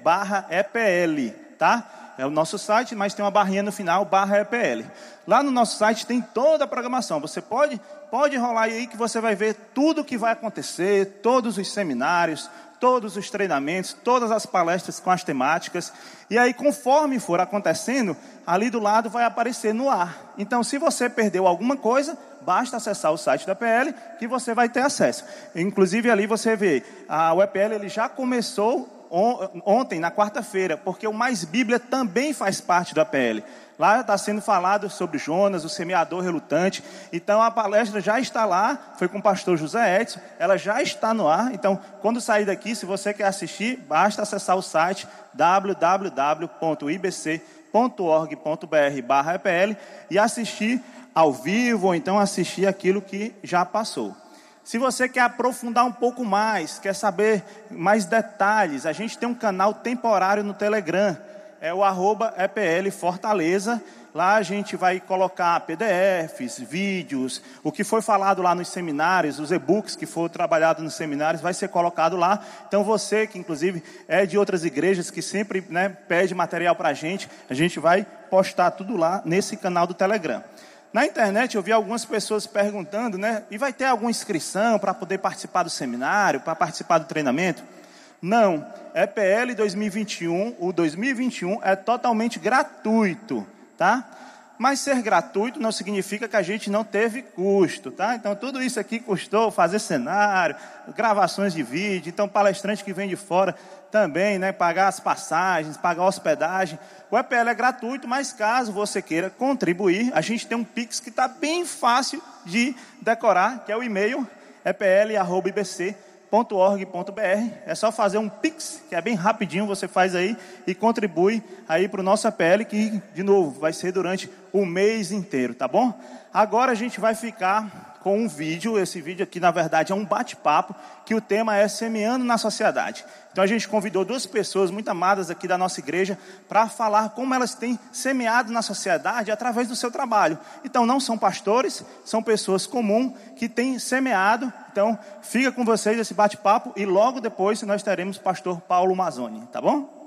barra EPL, tá? É o nosso site, mas tem uma barrinha no final, barra EPL. Lá no nosso site tem toda a programação. Você pode, pode rolar aí que você vai ver tudo o que vai acontecer, todos os seminários, todos os treinamentos, todas as palestras com as temáticas. E aí, conforme for acontecendo, ali do lado vai aparecer no ar. Então, se você perdeu alguma coisa, basta acessar o site da PL que você vai ter acesso. Inclusive ali você vê, a, o EPL ele já começou ontem, na quarta-feira, porque o Mais Bíblia também faz parte da PL. Lá está sendo falado sobre Jonas, o semeador relutante. Então a palestra já está lá, foi com o pastor José Edson, ela já está no ar. Então, quando sair daqui, se você quer assistir, basta acessar o site www.ibc.org.br/epl e assistir ao vivo ou então assistir aquilo que já passou. Se você quer aprofundar um pouco mais, quer saber mais detalhes, a gente tem um canal temporário no Telegram, é o arroba EPL Fortaleza. Lá a gente vai colocar PDFs, vídeos, o que foi falado lá nos seminários, os e-books que foram trabalhados nos seminários, vai ser colocado lá. Então você, que inclusive é de outras igrejas, que sempre né, pede material para a gente, a gente vai postar tudo lá nesse canal do Telegram. Na internet eu vi algumas pessoas perguntando, né? E vai ter alguma inscrição para poder participar do seminário, para participar do treinamento? Não. EPL 2021, o 2021 é totalmente gratuito, tá? Mas ser gratuito não significa que a gente não teve custo, tá? Então tudo isso aqui custou fazer cenário, gravações de vídeo, então palestrante que vem de fora também, né? Pagar as passagens, pagar a hospedagem. O EPL é gratuito, mas caso você queira contribuir, a gente tem um Pix que está bem fácil de decorar, que é o e-mail epl.ibc.com .org.br. É só fazer um Pix, que é bem rapidinho, você faz aí e contribui aí para o nosso APL, que, de novo, vai ser durante o mês inteiro, tá bom? Agora a gente vai ficar com um vídeo. Esse vídeo aqui, na verdade, é um bate-papo, que o tema é Semeando na Sociedade. Então a gente convidou duas pessoas muito amadas aqui da nossa igreja para falar como elas têm semeado na sociedade através do seu trabalho. Então não são pastores, são pessoas comuns que têm semeado. Então fica com vocês esse bate-papo e logo depois nós teremos o pastor Paulo Mazzoni, tá bom?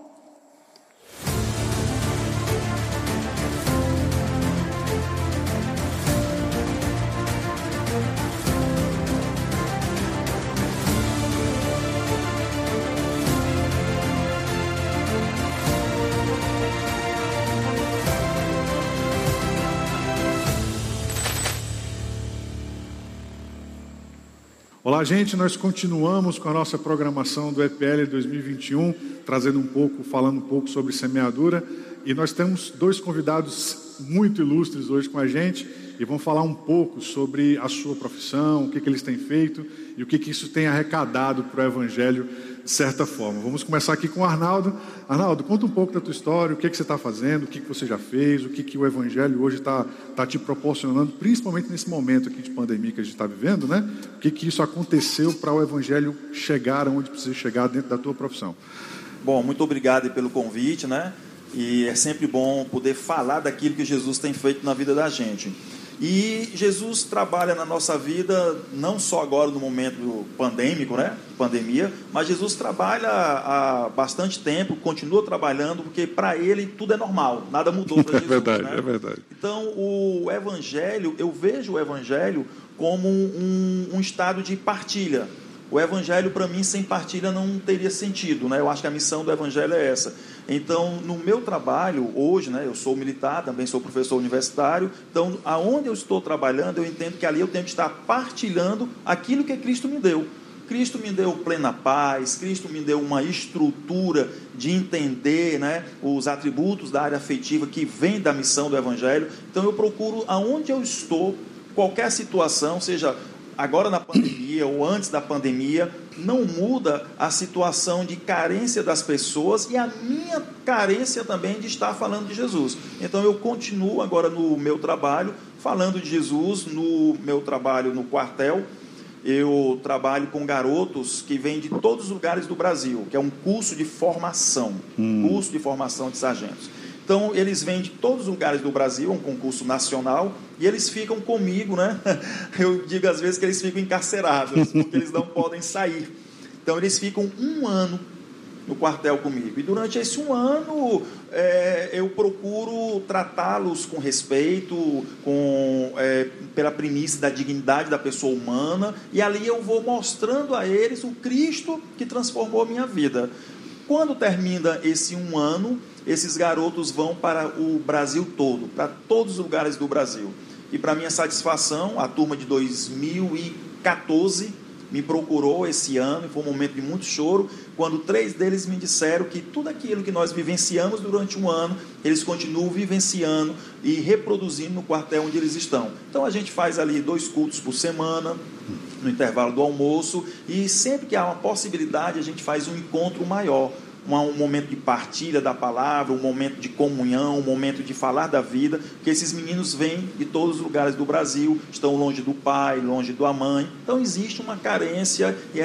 Olá, gente. Nós continuamos com a nossa programação do EPL 2021, trazendo um pouco, falando um pouco sobre semeadura. E nós temos dois convidados muito ilustres hoje com a gente e vão falar um pouco sobre a sua profissão, o que, que eles têm feito e o que, que isso tem arrecadado para o Evangelho de certa forma. Vamos começar aqui com o Arnaldo. Arnaldo, conta um pouco da tua história, o que, que você está fazendo, o que, que você já fez, o que, que o Evangelho hoje está tá te proporcionando, principalmente nesse momento aqui de pandemia que a gente está vivendo, né? O que, que isso aconteceu para o Evangelho chegar onde precisa chegar dentro da tua profissão. Bom, muito obrigado pelo convite, né? E é sempre bom poder falar daquilo que Jesus tem feito na vida da gente. E Jesus trabalha na nossa vida, não só agora no momento pandêmico, né? Pandemia, mas Jesus trabalha há bastante tempo, continua trabalhando, porque para ele tudo é normal, nada mudou para é Jesus. É verdade, né? é verdade. Então, o Evangelho, eu vejo o Evangelho como um, um estado de partilha. O evangelho, para mim, sem partilha não teria sentido, né? Eu acho que a missão do evangelho é essa. Então, no meu trabalho hoje, né, eu sou militar, também sou professor universitário. Então, aonde eu estou trabalhando, eu entendo que ali eu tenho que estar partilhando aquilo que Cristo me deu. Cristo me deu plena paz, Cristo me deu uma estrutura de entender né, os atributos da área afetiva que vem da missão do Evangelho. Então eu procuro, aonde eu estou, qualquer situação, seja agora na pandemia ou antes da pandemia, não muda a situação de carência das pessoas e a minha carência também de estar falando de Jesus. Então eu continuo agora no meu trabalho falando de Jesus, no meu trabalho no quartel. Eu trabalho com garotos que vêm de todos os lugares do Brasil, que é um curso de formação, hum. curso de formação de sargentos. Então, eles vêm de todos os lugares do Brasil, é um concurso nacional, e eles ficam comigo, né? Eu digo às vezes que eles ficam encarcerados, porque eles não podem sair. Então, eles ficam um ano no quartel comigo. E durante esse um ano, é, eu procuro tratá-los com respeito, com, é, pela premissa da dignidade da pessoa humana, e ali eu vou mostrando a eles o Cristo que transformou a minha vida. Quando termina esse um ano, esses garotos vão para o Brasil todo, para todos os lugares do Brasil. E para minha satisfação, a turma de 2014 me procurou esse ano, e foi um momento de muito choro, quando três deles me disseram que tudo aquilo que nós vivenciamos durante um ano, eles continuam vivenciando e reproduzindo no quartel onde eles estão. Então a gente faz ali dois cultos por semana, no intervalo do almoço, e sempre que há uma possibilidade, a gente faz um encontro maior um momento de partilha da palavra, um momento de comunhão, um momento de falar da vida, porque esses meninos vêm de todos os lugares do Brasil, estão longe do pai, longe da mãe, então existe uma carência e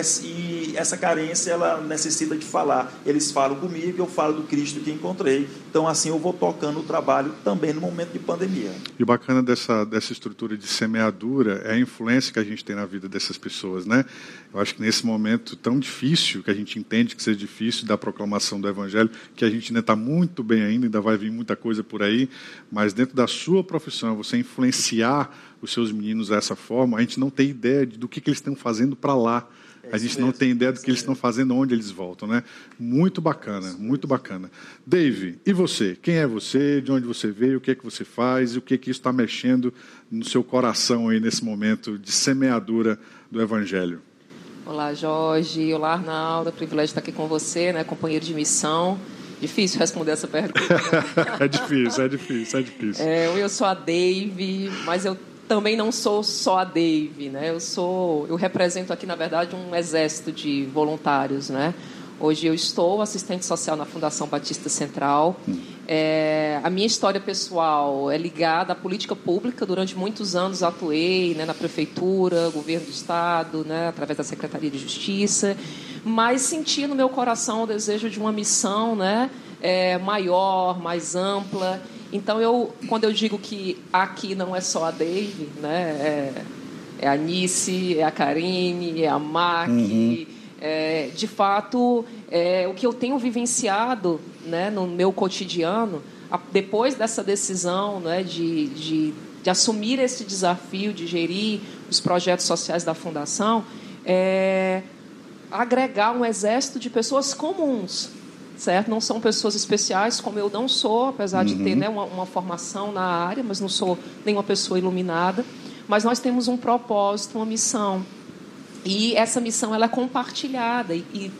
essa carência ela necessita de falar. Eles falam comigo, eu falo do Cristo que encontrei, então assim eu vou tocando o trabalho também no momento de pandemia. E o bacana dessa, dessa estrutura de semeadura é a influência que a gente tem na vida dessas pessoas, né? Eu acho que nesse momento tão difícil, que a gente entende que seja difícil da proclamação do Evangelho, que a gente ainda está muito bem ainda, ainda vai vir muita coisa por aí, mas dentro da sua profissão, você influenciar os seus meninos dessa forma, a gente não tem ideia do que, que eles estão fazendo para lá. A gente não tem ideia do que eles estão fazendo, onde eles voltam, né? Muito bacana, muito bacana. Dave, e você? Quem é você? De onde você veio? O que é que você faz? E o que é que isso está mexendo no seu coração aí nesse momento de semeadura do Evangelho? Olá, Jorge. Olá, Arnaldo. É um privilégio estar aqui com você, né, companheiro de missão. Difícil responder essa pergunta. é difícil, é difícil, é difícil. É, eu sou a Dave, mas eu também não sou só a Dave, né? Eu sou, eu represento aqui na verdade um exército de voluntários, né? Hoje eu estou assistente social na Fundação Batista Central. É, a minha história pessoal é ligada à política pública. Durante muitos anos atuei né, na prefeitura, governo do estado, né, através da Secretaria de Justiça, mas senti no meu coração o desejo de uma missão né, é, maior, mais ampla. Então, eu, quando eu digo que aqui não é só a Dave, né, é, é a Nice, é a Karine, é a Mac. Uhum é, de fato, é, o que eu tenho vivenciado né, no meu cotidiano, a, depois dessa decisão né, de, de, de, assumir esse desafio de gerir os projetos sociais da Fundação, é agregar um exército de pessoas comuns, certo? Não são pessoas especiais, como eu não sou, apesar uhum. de ter uhum. né, uma, uma formação na área, mas não sou nenhuma pessoa iluminada. Mas nós temos um propósito, uma missão E essa missão ela é compartilhada e, e,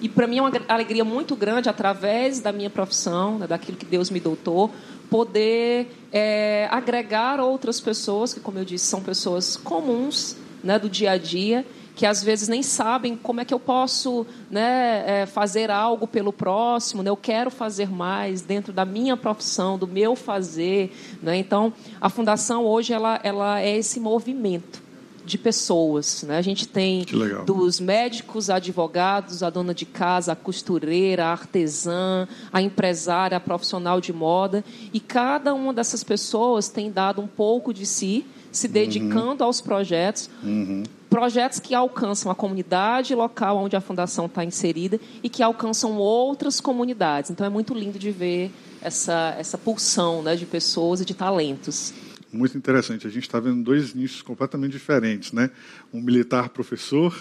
e para mim é uma alegria muito grande através da minha profissão, né, daquilo que Deus me doutou, poder é, agregar outras pessoas que, como eu disse, são pessoas comuns né, do dia a dia que às vezes nem sabem como é que eu posso né, é, fazer algo pelo próximo, né? eu quero fazer mais dentro da minha profissão, do meu fazer. Né? Então, a Fundação hoje ela, ela é esse movimento de pessoas. Né? A gente tem dos médicos, advogados, a dona de casa, a costureira, a artesã, a empresária, a profissional de moda. E cada uma dessas pessoas tem dado um pouco de si, se uhum. dedicando uhum. aos projetos. Uhum projetos que alcançam a comunidade local onde a fundação está inserida e que alcançam outras comunidades. Então é muito lindo de ver essa, essa pulsão né, de pessoas e de talentos. Muito interessante. A gente está vendo dois nichos completamente diferentes, né? Um militar professor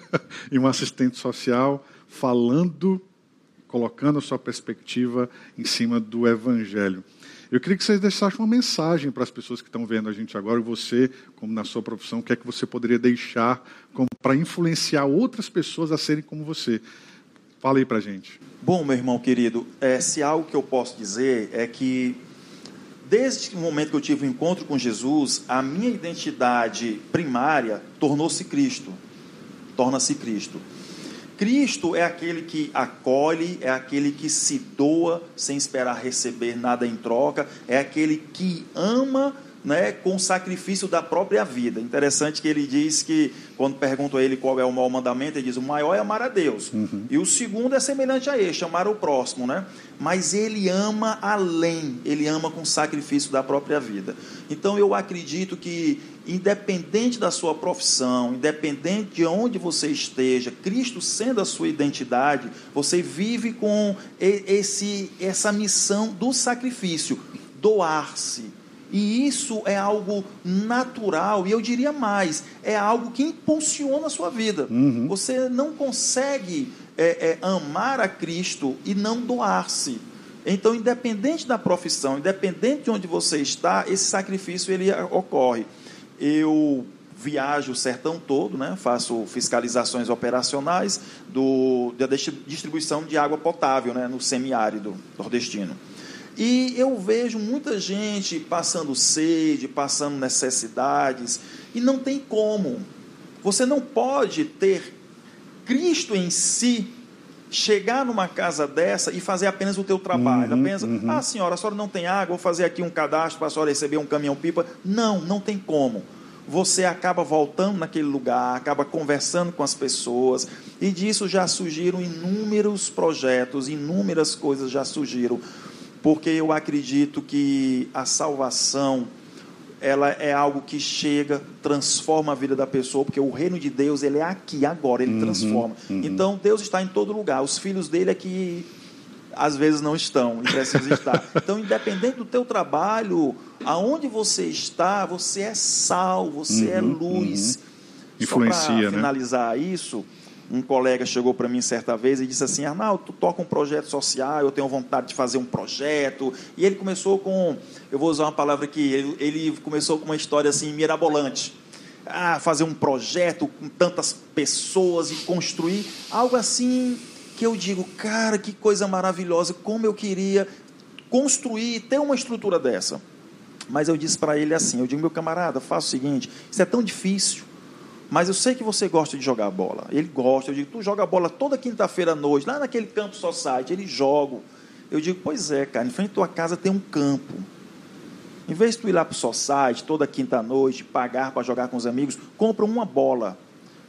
e um assistente social falando, colocando a sua perspectiva em cima do evangelho. Eu queria que vocês deixassem uma mensagem para as pessoas que estão vendo a gente agora, e você, como na sua profissão, o que é que você poderia deixar para influenciar outras pessoas a serem como você? Fala aí para gente. Bom, meu irmão querido, é, se algo que eu posso dizer é que desde o momento que eu tive o um encontro com Jesus, a minha identidade primária tornou-se Cristo. Torna-se Cristo. Cristo é aquele que acolhe, é aquele que se doa sem esperar receber nada em troca, é aquele que ama né, com o sacrifício da própria vida. Interessante que ele diz que, quando perguntam a ele qual é o maior mandamento, ele diz: o maior é amar a Deus. Uhum. E o segundo é semelhante a este, amar o próximo. Né? Mas ele ama além, ele ama com o sacrifício da própria vida. Então eu acredito que independente da sua profissão, independente de onde você esteja, Cristo sendo a sua identidade, você vive com esse, essa missão do sacrifício, doar-se. E isso é algo natural, e eu diria mais, é algo que impulsiona a sua vida. Uhum. Você não consegue é, é, amar a Cristo e não doar-se. Então, independente da profissão, independente de onde você está, esse sacrifício ele ocorre eu viajo o sertão todo, né? faço fiscalizações operacionais do, da distribuição de água potável né? no semiárido nordestino. E eu vejo muita gente passando sede, passando necessidades, e não tem como. Você não pode ter Cristo em si chegar numa casa dessa e fazer apenas o teu trabalho. Uhum, apenas, uhum. ah, senhora, a senhora não tem água, vou fazer aqui um cadastro para a senhora receber um caminhão-pipa. Não, não tem como você acaba voltando naquele lugar, acaba conversando com as pessoas, e disso já surgiram inúmeros projetos, inúmeras coisas já surgiram, porque eu acredito que a salvação ela é algo que chega, transforma a vida da pessoa, porque o reino de Deus ele é aqui agora, ele uhum, transforma. Uhum. Então Deus está em todo lugar. Os filhos dele é que às vezes não estão e precisam estar. Então, independente do teu trabalho, aonde você está, você é sal, você é uhum, é luz. Uhum. Influencia, né? finalizar isso, um colega chegou para mim certa vez e disse assim: Arnaldo, tu toca um projeto social, eu tenho vontade de fazer um projeto. E ele começou com, eu vou usar uma palavra aqui, ele, ele começou com uma história assim mirabolante. Ah, fazer um projeto com tantas pessoas e construir algo assim que eu digo, cara, que coisa maravilhosa, como eu queria construir, ter uma estrutura dessa. Mas eu disse para ele assim: eu digo, meu camarada, faça o seguinte, isso é tão difícil, mas eu sei que você gosta de jogar bola. Ele gosta, eu digo, tu joga bola toda quinta-feira à noite, lá naquele campo society, ele joga. Eu digo, pois é, cara, em frente à tua casa tem um campo. Em vez de tu ir lá para o society toda quinta-noite, pagar para jogar com os amigos, compra uma bola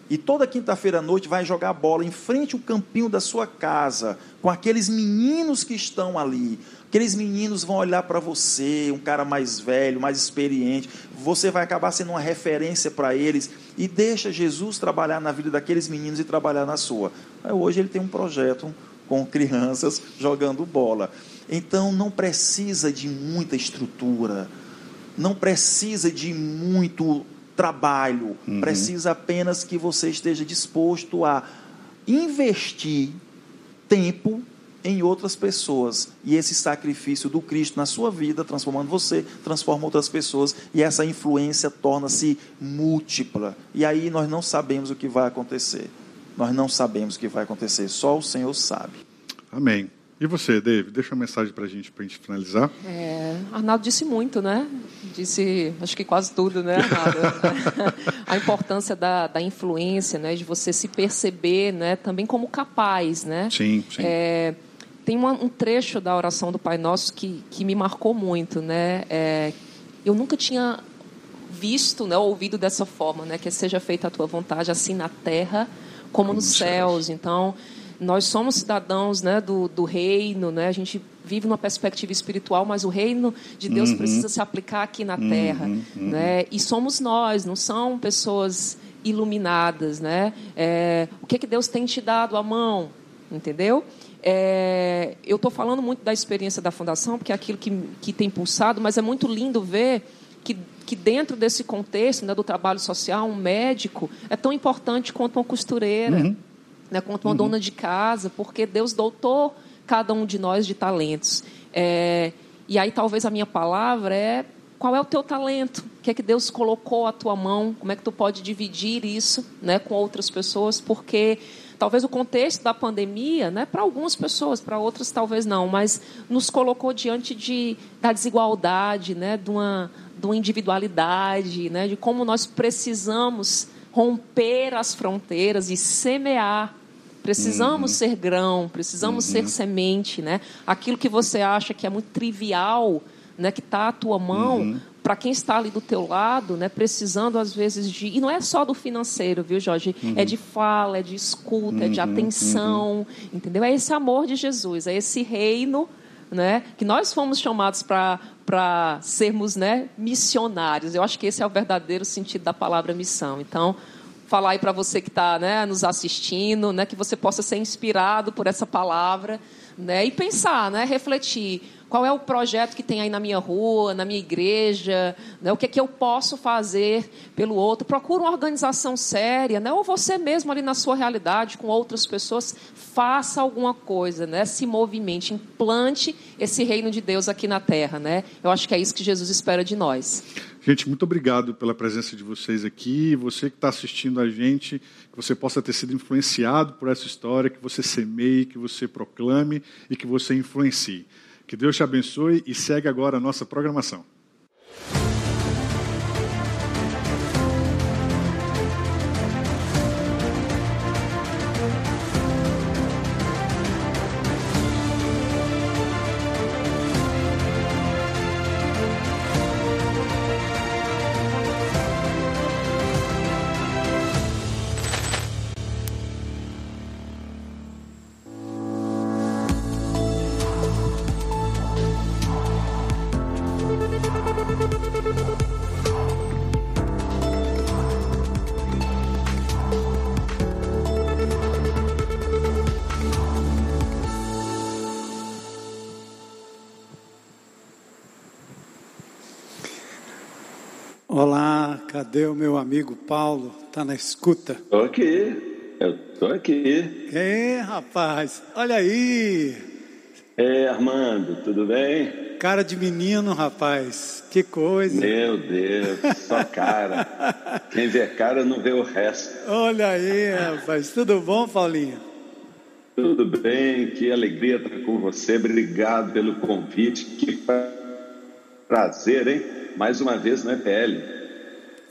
e toda quinta-feira à noite vai jogar bola em frente ao campinho da sua casa, com aqueles meninos que estão ali. Aqueles meninos vão olhar para você, um cara mais velho, mais experiente. Você vai acabar sendo uma referência para eles. E deixa Jesus trabalhar na vida daqueles meninos e trabalhar na sua. Hoje ele tem um projeto com crianças jogando bola. Então não precisa de muita estrutura, não precisa de muito trabalho, uhum. precisa apenas que você esteja disposto a investir tempo em outras pessoas. E esse sacrifício do Cristo na sua vida, transformando você, transforma outras pessoas, e essa influência torna-se múltipla. E aí nós não sabemos o que vai acontecer. Nós não sabemos o que vai acontecer, só o Senhor sabe. Amém. E você, David, deixa uma mensagem para a gente, para a gente finalizar. É, Arnaldo disse muito, né? Disse, acho que quase tudo, né, Arnaldo? a importância da, da influência, né? De você se perceber, né? Também como capaz, né? Sim, sim. É, tem uma, um trecho da oração do Pai Nosso que, que me marcou muito, né? É, eu nunca tinha visto, né, ouvido dessa forma, né? Que seja feita a tua vontade, assim na terra como, como nos céus. céus. Então nós somos cidadãos né, do, do reino, né? a gente vive numa perspectiva espiritual, mas o reino de Deus uhum. precisa se aplicar aqui na uhum. terra. Uhum. Né? E somos nós, não são pessoas iluminadas. Né? É, o que, que Deus tem te dado à mão? Entendeu? É, eu estou falando muito da experiência da fundação, porque é aquilo que, que tem pulsado, mas é muito lindo ver que, que dentro desse contexto né, do trabalho social, um médico é tão importante quanto uma costureira. Uhum né, quanto uma uhum. dona de casa, porque Deus dotou cada um de nós de talentos. É, e aí talvez a minha palavra é qual é o teu talento? O que é que Deus colocou à tua mão? Como é que tu pode dividir isso né, com outras pessoas? Porque talvez o contexto da pandemia, né, para algumas pessoas, para outras talvez não, mas nos colocou diante de, da desigualdade, né, de, uma, de uma individualidade, né, de como nós precisamos romper as fronteiras e semear Precisamos uhum. ser grão, precisamos uhum. ser semente, né? Aquilo que você acha que é muito trivial, né, que está à tua mão, uhum. Para quem está ali do teu lado, né, precisando às vezes de e não é só do financeiro, viu, Jorge? Uhum. É de fala, é de escuta, é de uhum. atenção, uhum. entendeu? É esse amor de Jesus, é esse reino, né, que nós fomos chamados para para sermos, né, missionários. Eu acho que esse é o verdadeiro sentido da palavra missão. Então, falar aí para você que está né, nos assistindo, né, que você possa ser inspirado por essa palavra né, e pensar, né, refletir. Qual é o projeto que tem aí na minha rua, na minha igreja? Né, o que é que eu posso fazer pelo outro? Procura uma organização séria, né, ou você mesmo ali na sua realidade, com outras pessoas, faça alguma coisa, né, se movimente, implante esse reino de Deus aqui na terra. Né? Eu acho que é isso que Jesus espera de nós. Gente, muito obrigado pela presença de vocês aqui. Você que está assistindo a gente, que você possa ter sido influenciado por essa história, que você semeie, que você proclame e que você influencie. Que Deus te abençoe e segue agora a nossa programação. Amigo Paulo? Tá na escuta? Tô aqui, eu tô aqui. É, rapaz, olha aí. É, Armando, tudo bem? Cara de menino, rapaz, que coisa. Meu Deus, só cara. Quem vê cara não vê o resto. Olha aí, rapaz, tudo bom, Paulinho? Tudo bem, que alegria estar com você. Obrigado pelo convite. Que prazer, hein? Mais uma vez no EPL.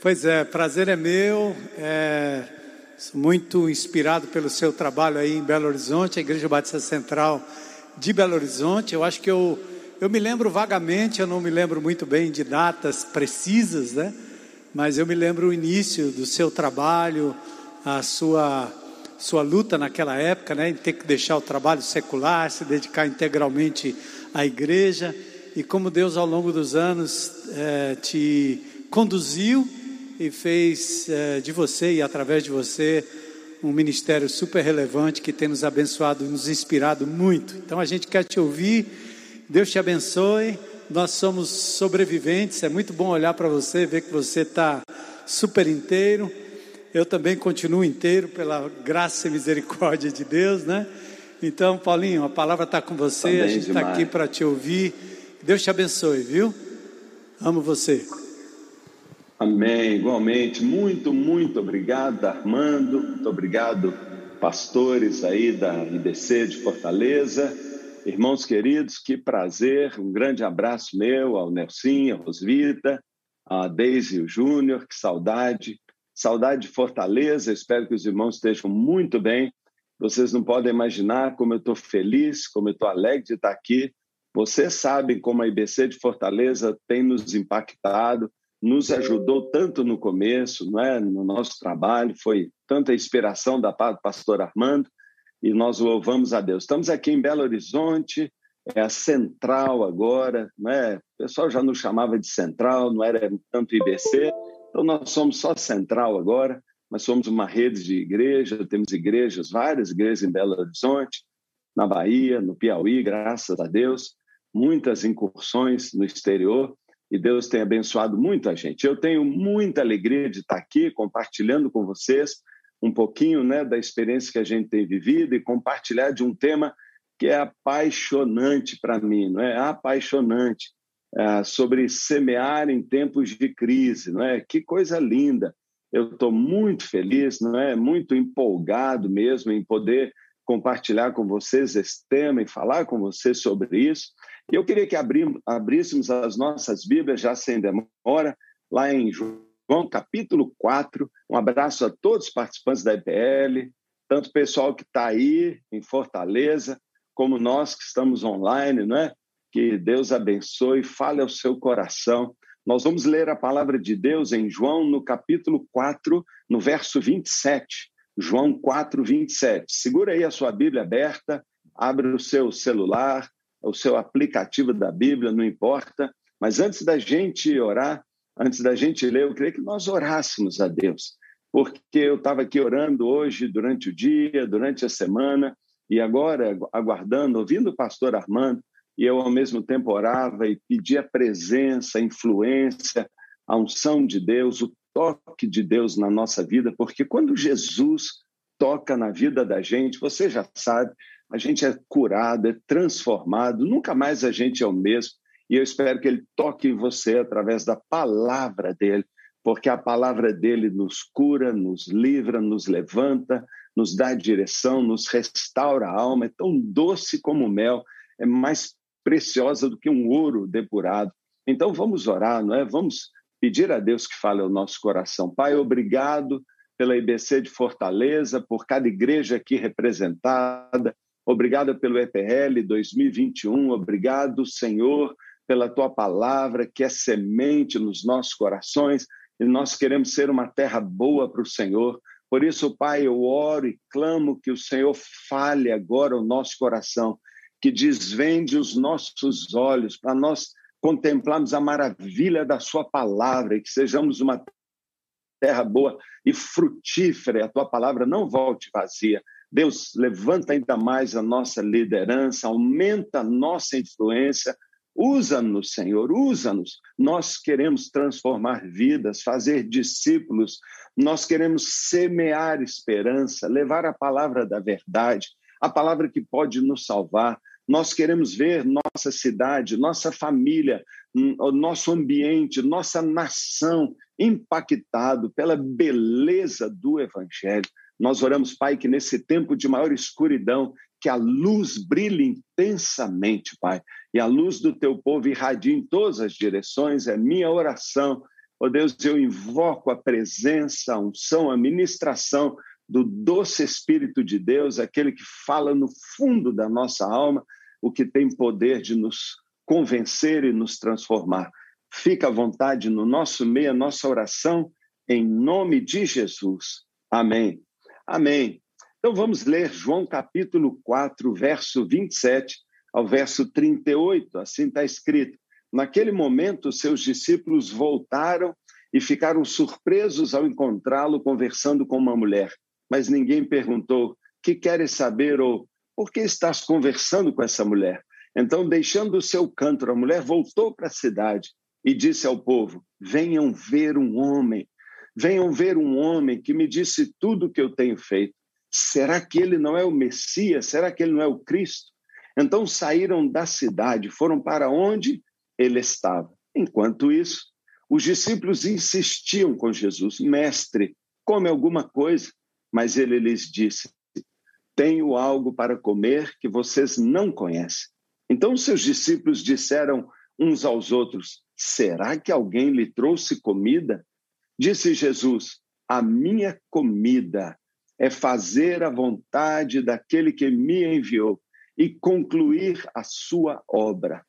Pois é, prazer é meu. É, sou muito inspirado pelo seu trabalho aí em Belo Horizonte, a Igreja Batista Central de Belo Horizonte. Eu acho que eu, eu me lembro vagamente, eu não me lembro muito bem de datas precisas, né? Mas eu me lembro o início do seu trabalho, a sua sua luta naquela época, né, em ter que deixar o trabalho secular, se dedicar integralmente à igreja e como Deus ao longo dos anos é, te conduziu e fez é, de você e através de você um ministério super relevante que tem nos abençoado e nos inspirado muito. Então a gente quer te ouvir. Deus te abençoe. Nós somos sobreviventes. É muito bom olhar para você, ver que você está super inteiro. Eu também continuo inteiro pela graça e misericórdia de Deus, né? Então, Paulinho, a palavra está com você, tá a gente está aqui para te ouvir. Deus te abençoe, viu? Amo você. Amém, igualmente. Muito, muito obrigado, Armando. Muito obrigado, pastores aí da IBC de Fortaleza. Irmãos queridos, que prazer. Um grande abraço meu ao Nelson, a Rosvita, a Deise e o Júnior. Que saudade. Saudade de Fortaleza. Espero que os irmãos estejam muito bem. Vocês não podem imaginar como eu estou feliz, como eu estou alegre de estar aqui. Vocês sabem como a IBC de Fortaleza tem nos impactado nos ajudou tanto no começo, não é? no nosso trabalho, foi tanta inspiração da pastor Armando, e nós louvamos a Deus. Estamos aqui em Belo Horizonte, é a central agora, né? o pessoal já nos chamava de central, não era tanto IBC, então nós somos só central agora, mas somos uma rede de igreja, temos igrejas, várias igrejas em Belo Horizonte, na Bahia, no Piauí, graças a Deus, muitas incursões no exterior, e Deus tem abençoado muito a gente. Eu tenho muita alegria de estar aqui compartilhando com vocês um pouquinho né, da experiência que a gente tem vivido e compartilhar de um tema que é apaixonante para mim, não é? Apaixonante é, sobre semear em tempos de crise, não é? Que coisa linda! Eu estou muito feliz, não é? Muito empolgado mesmo em poder compartilhar com vocês esse tema e falar com vocês sobre isso. Eu queria que abríssemos as nossas Bíblias, já sem demora, lá em João capítulo 4. Um abraço a todos os participantes da EPL, tanto o pessoal que está aí em Fortaleza, como nós que estamos online, não é? Que Deus abençoe, fale ao seu coração. Nós vamos ler a palavra de Deus em João, no capítulo 4, no verso 27. João 4, 27. Segura aí a sua Bíblia aberta, abre o seu celular, o seu aplicativo da Bíblia, não importa. Mas antes da gente orar, antes da gente ler, eu queria que nós orássemos a Deus, porque eu estava aqui orando hoje, durante o dia, durante a semana, e agora aguardando, ouvindo o pastor Armando, e eu ao mesmo tempo orava e pedia a presença, a influência, a unção de Deus, o toque de Deus na nossa vida, porque quando Jesus toca na vida da gente, você já sabe, a gente é curado, é transformado, nunca mais a gente é o mesmo. E eu espero que ele toque em você através da palavra dele, porque a palavra dele nos cura, nos livra, nos levanta, nos dá direção, nos restaura a alma. É tão doce como mel, é mais preciosa do que um ouro depurado. Então vamos orar, não é? Vamos pedir a Deus que fale ao nosso coração. Pai, obrigado pela IBC de Fortaleza, por cada igreja aqui representada. Obrigado pelo EPL 2021. Obrigado, Senhor, pela tua palavra que é semente nos nossos corações e nós queremos ser uma terra boa para o Senhor. Por isso, Pai, eu oro e clamo que o Senhor fale agora o nosso coração, que desvende os nossos olhos para nós contemplarmos a maravilha da Sua palavra e que sejamos uma terra boa e frutífera. A tua palavra não volte vazia, Deus, levanta ainda mais a nossa liderança, aumenta a nossa influência, usa-nos, Senhor, usa-nos. Nós queremos transformar vidas, fazer discípulos, nós queremos semear esperança, levar a palavra da verdade, a palavra que pode nos salvar. Nós queremos ver nossa cidade, nossa família, nosso ambiente, nossa nação impactado pela beleza do Evangelho. Nós oramos, Pai, que nesse tempo de maior escuridão, que a luz brilhe intensamente, Pai, e a luz do teu povo irradie em todas as direções, é minha oração. Ó oh Deus, eu invoco a presença, a unção, a ministração do doce Espírito de Deus, aquele que fala no fundo da nossa alma, o que tem poder de nos convencer e nos transformar. Fica à vontade no nosso meio, a nossa oração, em nome de Jesus. Amém. Amém. Então vamos ler João capítulo 4, verso 27 ao verso 38. Assim está escrito. Naquele momento, seus discípulos voltaram e ficaram surpresos ao encontrá-lo conversando com uma mulher. Mas ninguém perguntou: que queres saber ou por que estás conversando com essa mulher? Então, deixando o seu canto, a mulher voltou para a cidade e disse ao povo: Venham ver um homem Venham ver um homem que me disse tudo o que eu tenho feito. Será que ele não é o Messias? Será que ele não é o Cristo? Então saíram da cidade, foram para onde ele estava. Enquanto isso, os discípulos insistiam com Jesus: Mestre, come alguma coisa. Mas ele lhes disse: Tenho algo para comer que vocês não conhecem. Então seus discípulos disseram uns aos outros: Será que alguém lhe trouxe comida? Disse Jesus: A minha comida é fazer a vontade daquele que me enviou e concluir a sua obra.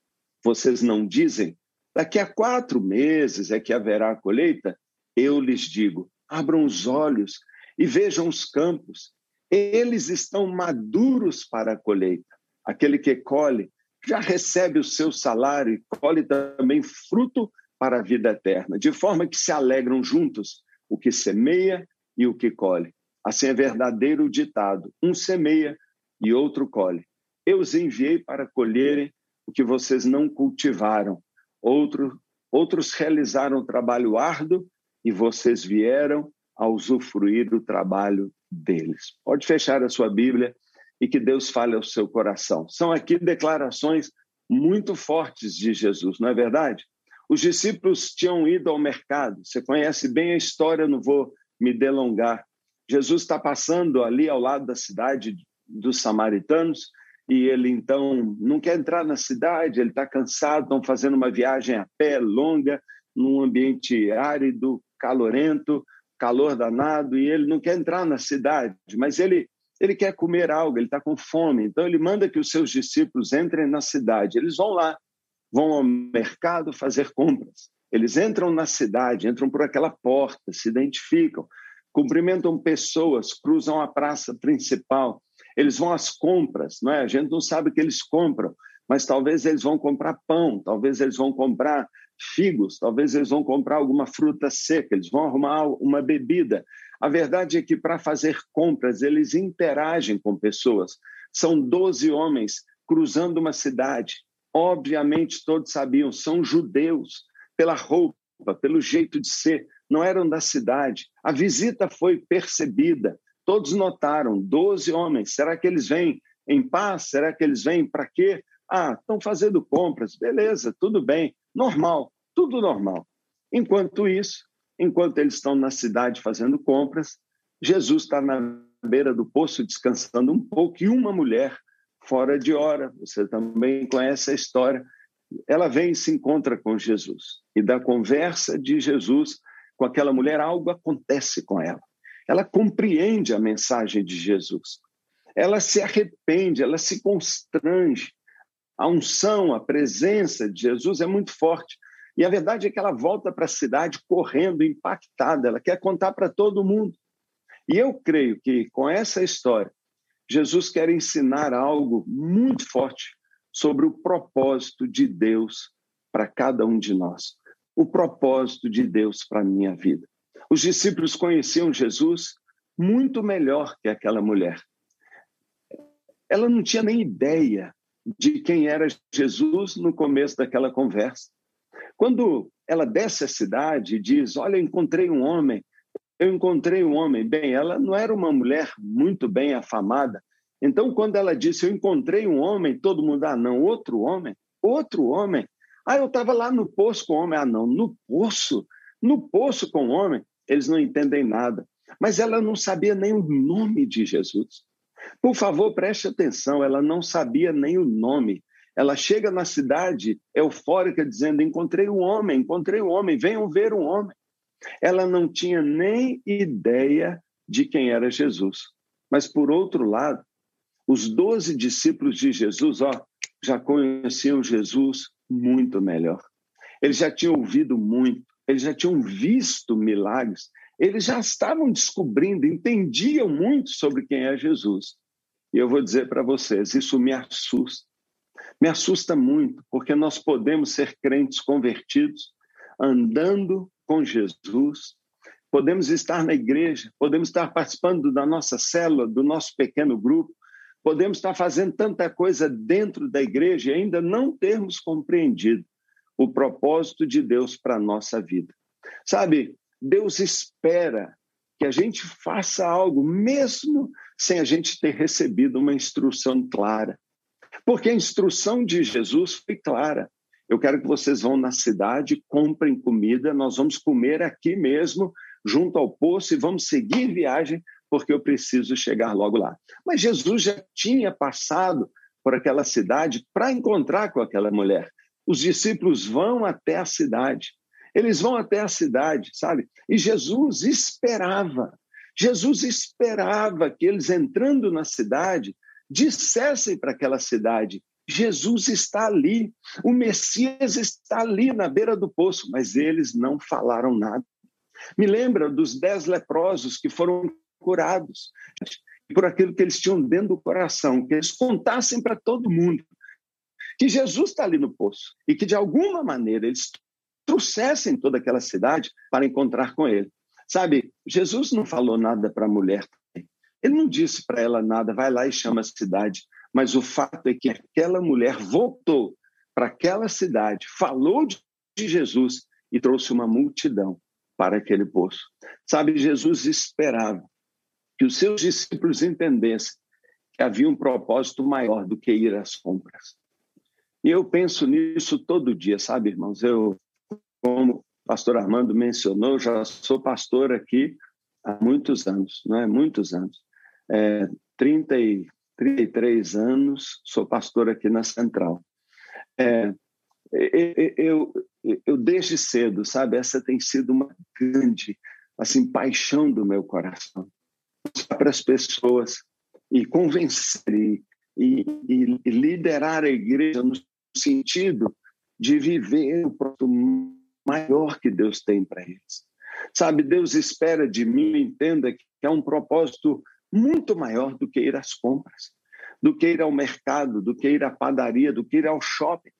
Vocês não dizem? Daqui a quatro meses é que haverá a colheita? Eu lhes digo: abram os olhos e vejam os campos. Eles estão maduros para a colheita. Aquele que colhe já recebe o seu salário e colhe também fruto para a vida eterna, de forma que se alegram juntos o que semeia e o que colhe. Assim é verdadeiro o ditado: um semeia e outro colhe. Eu os enviei para colherem o que vocês não cultivaram. Outro, outros realizaram o trabalho árduo e vocês vieram a usufruir do trabalho deles. Pode fechar a sua Bíblia e que Deus fale ao seu coração. São aqui declarações muito fortes de Jesus, não é verdade? Os discípulos tinham ido ao mercado. Você conhece bem a história, não vou me delongar. Jesus está passando ali ao lado da cidade dos samaritanos e ele então não quer entrar na cidade, ele está cansado, estão fazendo uma viagem a pé longa, num ambiente árido, calorento, calor danado, e ele não quer entrar na cidade, mas ele ele quer comer algo, ele está com fome. Então ele manda que os seus discípulos entrem na cidade. Eles vão lá, vão ao mercado fazer compras. Eles entram na cidade, entram por aquela porta, se identificam, cumprimentam pessoas, cruzam a praça principal. Eles vão às compras, não é? A gente não sabe o que eles compram, mas talvez eles vão comprar pão, talvez eles vão comprar figos, talvez eles vão comprar alguma fruta seca, eles vão arrumar uma bebida. A verdade é que para fazer compras, eles interagem com pessoas. São 12 homens cruzando uma cidade. Obviamente, todos sabiam, são judeus, pela roupa, pelo jeito de ser, não eram da cidade. A visita foi percebida, todos notaram: 12 homens. Será que eles vêm em paz? Será que eles vêm para quê? Ah, estão fazendo compras. Beleza, tudo bem, normal, tudo normal. Enquanto isso, Enquanto eles estão na cidade fazendo compras, Jesus está na beira do poço descansando um pouco e uma mulher fora de hora, você também conhece a história, ela vem e se encontra com Jesus. E da conversa de Jesus com aquela mulher, algo acontece com ela. Ela compreende a mensagem de Jesus. Ela se arrepende, ela se constrange. A unção, a presença de Jesus é muito forte. E a verdade é que ela volta para a cidade correndo, impactada, ela quer contar para todo mundo. E eu creio que com essa história, Jesus quer ensinar algo muito forte sobre o propósito de Deus para cada um de nós. O propósito de Deus para a minha vida. Os discípulos conheciam Jesus muito melhor que aquela mulher. Ela não tinha nem ideia de quem era Jesus no começo daquela conversa. Quando ela desce a cidade e diz: Olha, encontrei um homem, eu encontrei um homem. Bem, ela não era uma mulher muito bem afamada. Então, quando ela disse: Eu encontrei um homem, todo mundo, ah, não, outro homem, outro homem. Ah, eu estava lá no poço com o homem. Ah, não, no poço, no poço com o homem. Eles não entendem nada. Mas ela não sabia nem o nome de Jesus. Por favor, preste atenção, ela não sabia nem o nome. Ela chega na cidade eufórica dizendo: Encontrei um homem, encontrei um homem, venham ver um homem. Ela não tinha nem ideia de quem era Jesus. Mas, por outro lado, os doze discípulos de Jesus ó, já conheciam Jesus muito melhor. Eles já tinham ouvido muito, eles já tinham visto milagres, eles já estavam descobrindo, entendiam muito sobre quem é Jesus. E eu vou dizer para vocês: isso me assusta me assusta muito, porque nós podemos ser crentes convertidos, andando com Jesus, podemos estar na igreja, podemos estar participando da nossa célula, do nosso pequeno grupo, podemos estar fazendo tanta coisa dentro da igreja e ainda não termos compreendido o propósito de Deus para a nossa vida. Sabe, Deus espera que a gente faça algo, mesmo sem a gente ter recebido uma instrução clara. Porque a instrução de Jesus foi clara. Eu quero que vocês vão na cidade, comprem comida, nós vamos comer aqui mesmo, junto ao poço, e vamos seguir viagem, porque eu preciso chegar logo lá. Mas Jesus já tinha passado por aquela cidade para encontrar com aquela mulher. Os discípulos vão até a cidade. Eles vão até a cidade, sabe? E Jesus esperava. Jesus esperava que eles entrando na cidade dissessem para aquela cidade: Jesus está ali, o Messias está ali na beira do poço, mas eles não falaram nada. Me lembra dos dez leprosos que foram curados por aquilo que eles tinham dentro do coração, que eles contassem para todo mundo que Jesus está ali no poço e que de alguma maneira eles trouxessem toda aquela cidade para encontrar com ele. Sabe, Jesus não falou nada para a mulher. Ele não disse para ela nada, vai lá e chama a cidade. Mas o fato é que aquela mulher voltou para aquela cidade, falou de Jesus e trouxe uma multidão para aquele poço. Sabe, Jesus esperava que os seus discípulos entendessem que havia um propósito maior do que ir às compras. E eu penso nisso todo dia, sabe, irmãos? Eu, como o pastor Armando mencionou, já sou pastor aqui há muitos anos, não é? Muitos anos. É, 30 e, 33 anos, sou pastor aqui na Central. É, eu, eu, desde cedo, sabe, essa tem sido uma grande assim paixão do meu coração para as pessoas e convencer e, e, e, liderar a igreja no sentido de viver o propósito maior que Deus tem para eles. Sabe, Deus espera de mim, entenda que é um propósito muito maior do que ir às compras, do que ir ao mercado, do que ir à padaria, do que ir ao shopping.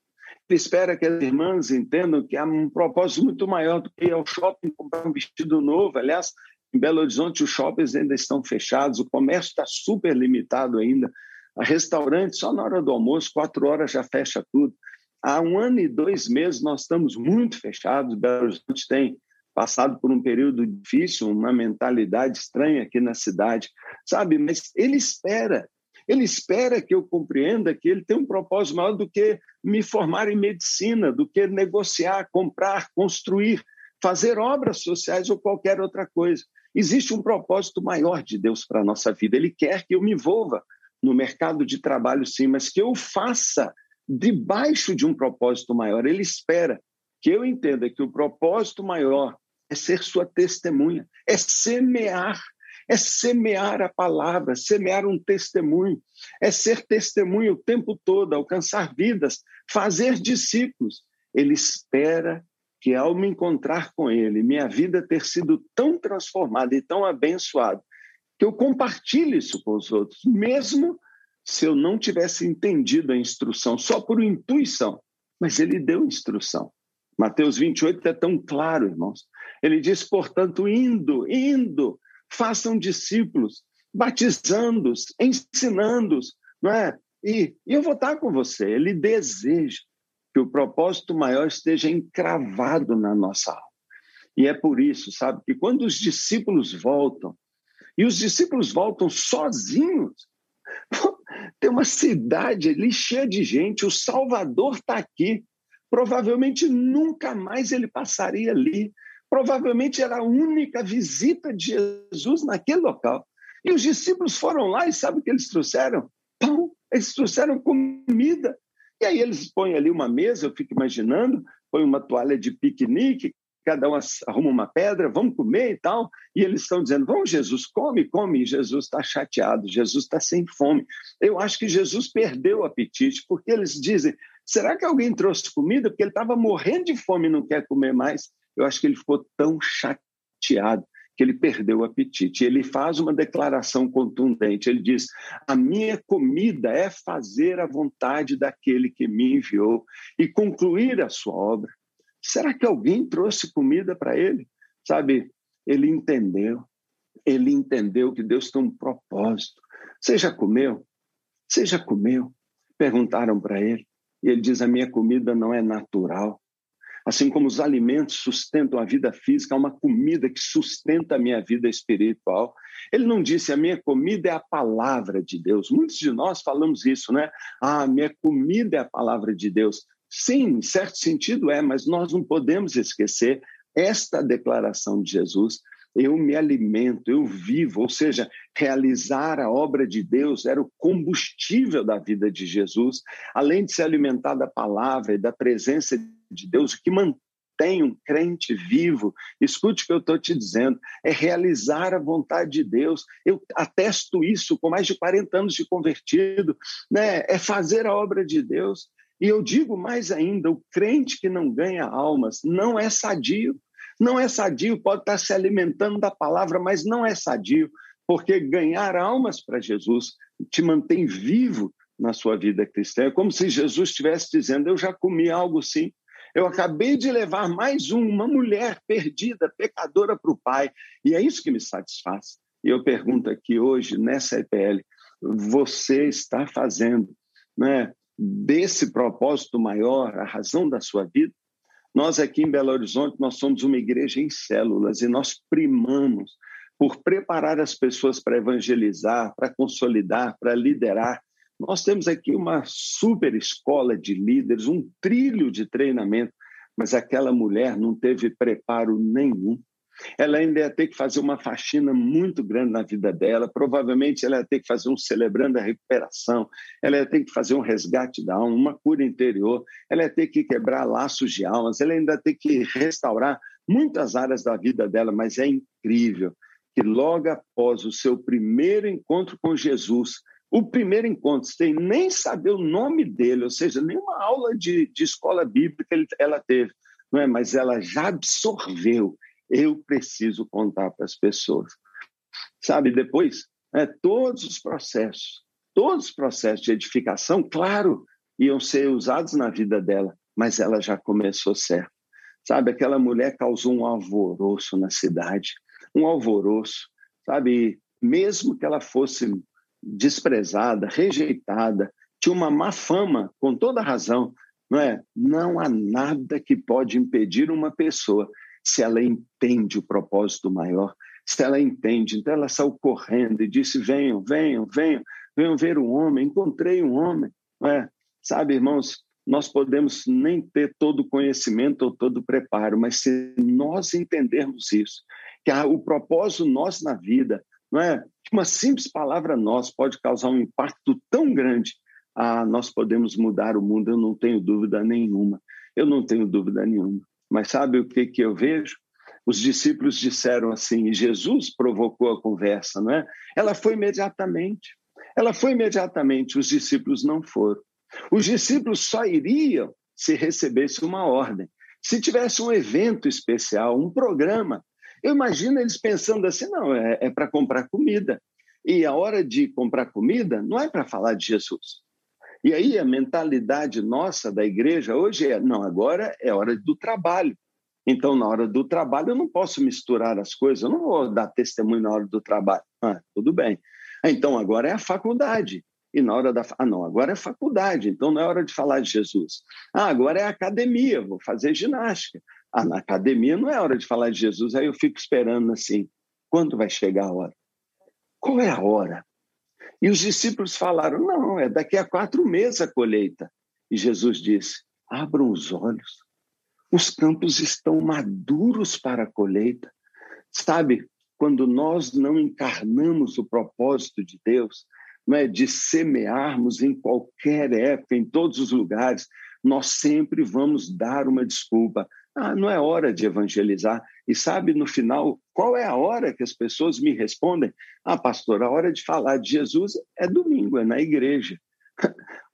Ele espera que as irmãs entendam que há um propósito muito maior do que ir ao shopping comprar um vestido novo. Aliás, em Belo Horizonte, os shoppings ainda estão fechados, o comércio está super limitado ainda. A restaurante, só na hora do almoço, quatro horas já fecha tudo. Há um ano e dois meses nós estamos muito fechados. Belo Horizonte tem passado por um período difícil, uma mentalidade estranha aqui na cidade, sabe? Mas ele espera, ele espera que eu compreenda que ele tem um propósito maior do que me formar em medicina, do que negociar, comprar, construir, fazer obras sociais ou qualquer outra coisa. Existe um propósito maior de Deus para a nossa vida. Ele quer que eu me envolva no mercado de trabalho, sim, mas que eu faça debaixo de um propósito maior. Ele espera que eu entenda que o propósito maior é ser sua testemunha, é semear, é semear a palavra, semear um testemunho, é ser testemunha o tempo todo, alcançar vidas, fazer discípulos. Ele espera que ao me encontrar com Ele, minha vida ter sido tão transformada e tão abençoada, que eu compartilhe isso com os outros, mesmo se eu não tivesse entendido a instrução, só por intuição. Mas Ele deu instrução. Mateus 28 é tão claro, irmãos. Ele diz, portanto, indo, indo, façam discípulos, batizando-os, ensinando-os, não é? E, e eu vou estar com você. Ele deseja que o propósito maior esteja encravado na nossa alma. E é por isso, sabe, que quando os discípulos voltam, e os discípulos voltam sozinhos, tem uma cidade ali cheia de gente, o Salvador está aqui. Provavelmente nunca mais ele passaria ali. Provavelmente era a única visita de Jesus naquele local. E os discípulos foram lá e sabe o que eles trouxeram? Pão, eles trouxeram comida. E aí eles põem ali uma mesa, eu fico imaginando, põem uma toalha de piquenique, cada um arruma uma pedra, vamos comer e tal. E eles estão dizendo: Vamos, Jesus, come, come. E Jesus está chateado, Jesus está sem fome. Eu acho que Jesus perdeu o apetite, porque eles dizem: Será que alguém trouxe comida? Porque ele estava morrendo de fome e não quer comer mais. Eu acho que ele ficou tão chateado que ele perdeu o apetite. Ele faz uma declaração contundente. Ele diz: A minha comida é fazer a vontade daquele que me enviou e concluir a sua obra. Será que alguém trouxe comida para ele? Sabe, ele entendeu. Ele entendeu que Deus tem um propósito. Você já comeu? Você já comeu? Perguntaram para ele. E ele diz: A minha comida não é natural. Assim como os alimentos sustentam a vida física, há uma comida que sustenta a minha vida espiritual. Ele não disse a minha comida é a palavra de Deus. Muitos de nós falamos isso, né? Ah, minha comida é a palavra de Deus. Sim, em certo sentido é, mas nós não podemos esquecer esta declaração de Jesus. Eu me alimento, eu vivo, ou seja, realizar a obra de Deus era o combustível da vida de Jesus, além de se alimentar da palavra e da presença de Deus, o que mantém um crente vivo, escute o que eu estou te dizendo, é realizar a vontade de Deus. Eu atesto isso com mais de 40 anos de convertido, né? é fazer a obra de Deus. E eu digo mais ainda: o crente que não ganha almas não é sadio. Não é sadio, pode estar se alimentando da palavra, mas não é sadio, porque ganhar almas para Jesus te mantém vivo na sua vida cristã. É como se Jesus estivesse dizendo: Eu já comi algo sim, eu acabei de levar mais um, uma mulher perdida, pecadora para o Pai, e é isso que me satisfaz. E eu pergunto aqui hoje, nessa EPL, você está fazendo né, desse propósito maior a razão da sua vida? Nós aqui em Belo Horizonte, nós somos uma igreja em células e nós primamos por preparar as pessoas para evangelizar, para consolidar, para liderar, nós temos aqui uma super escola de líderes, um trilho de treinamento, mas aquela mulher não teve preparo nenhum. Ela ainda ia ter que fazer uma faxina muito grande na vida dela, provavelmente ela ia ter que fazer um celebrando a recuperação, ela ia ter que fazer um resgate da alma, uma cura interior, ela ia ter que quebrar laços de almas, ela ainda ia ter que restaurar muitas áreas da vida dela, mas é incrível que logo após o seu primeiro encontro com Jesus, o primeiro encontro, sem nem saber o nome dele, ou seja, nenhuma aula de, de escola bíblica ela teve, não é? mas ela já absorveu. Eu preciso contar para as pessoas. Sabe, depois, é, todos os processos, todos os processos de edificação, claro, iam ser usados na vida dela, mas ela já começou certo. Sabe, aquela mulher causou um alvoroço na cidade, um alvoroço, sabe, mesmo que ela fosse desprezada, rejeitada, tinha uma má fama, com toda razão, não é? Não há nada que pode impedir uma pessoa se ela entende o propósito maior, se ela entende. Então ela saiu correndo e disse: venham, venham, venham, venham ver o homem. Encontrei um homem, é? Sabe, irmãos, nós podemos nem ter todo o conhecimento ou todo o preparo, mas se nós entendermos isso, que o propósito nosso na vida não é? Uma simples palavra nós pode causar um impacto tão grande. Ah, nós podemos mudar o mundo, eu não tenho dúvida nenhuma. Eu não tenho dúvida nenhuma. Mas sabe o que, que eu vejo? Os discípulos disseram assim, e Jesus provocou a conversa, não é? Ela foi imediatamente. Ela foi imediatamente, os discípulos não foram. Os discípulos só iriam se recebesse uma ordem. Se tivesse um evento especial, um programa, eu imagino eles pensando assim: não, é, é para comprar comida. E a hora de comprar comida não é para falar de Jesus. E aí a mentalidade nossa da igreja hoje é: não, agora é hora do trabalho. Então, na hora do trabalho, eu não posso misturar as coisas, eu não vou dar testemunho na hora do trabalho. Ah, tudo bem. Então, agora é a faculdade. E na hora da. Ah, não, agora é faculdade, então não é hora de falar de Jesus. Ah, agora é academia, vou fazer ginástica. Ah, na academia não é hora de falar de Jesus, aí eu fico esperando assim, quando vai chegar a hora? Qual é a hora? E os discípulos falaram: não, é daqui a quatro meses a colheita. E Jesus disse: abram os olhos, os campos estão maduros para a colheita. Sabe, quando nós não encarnamos o propósito de Deus, não é de semearmos em qualquer época, em todos os lugares, nós sempre vamos dar uma desculpa. Ah, não é hora de evangelizar. E sabe, no final, qual é a hora que as pessoas me respondem? Ah, pastor, a hora de falar de Jesus é domingo, é na igreja.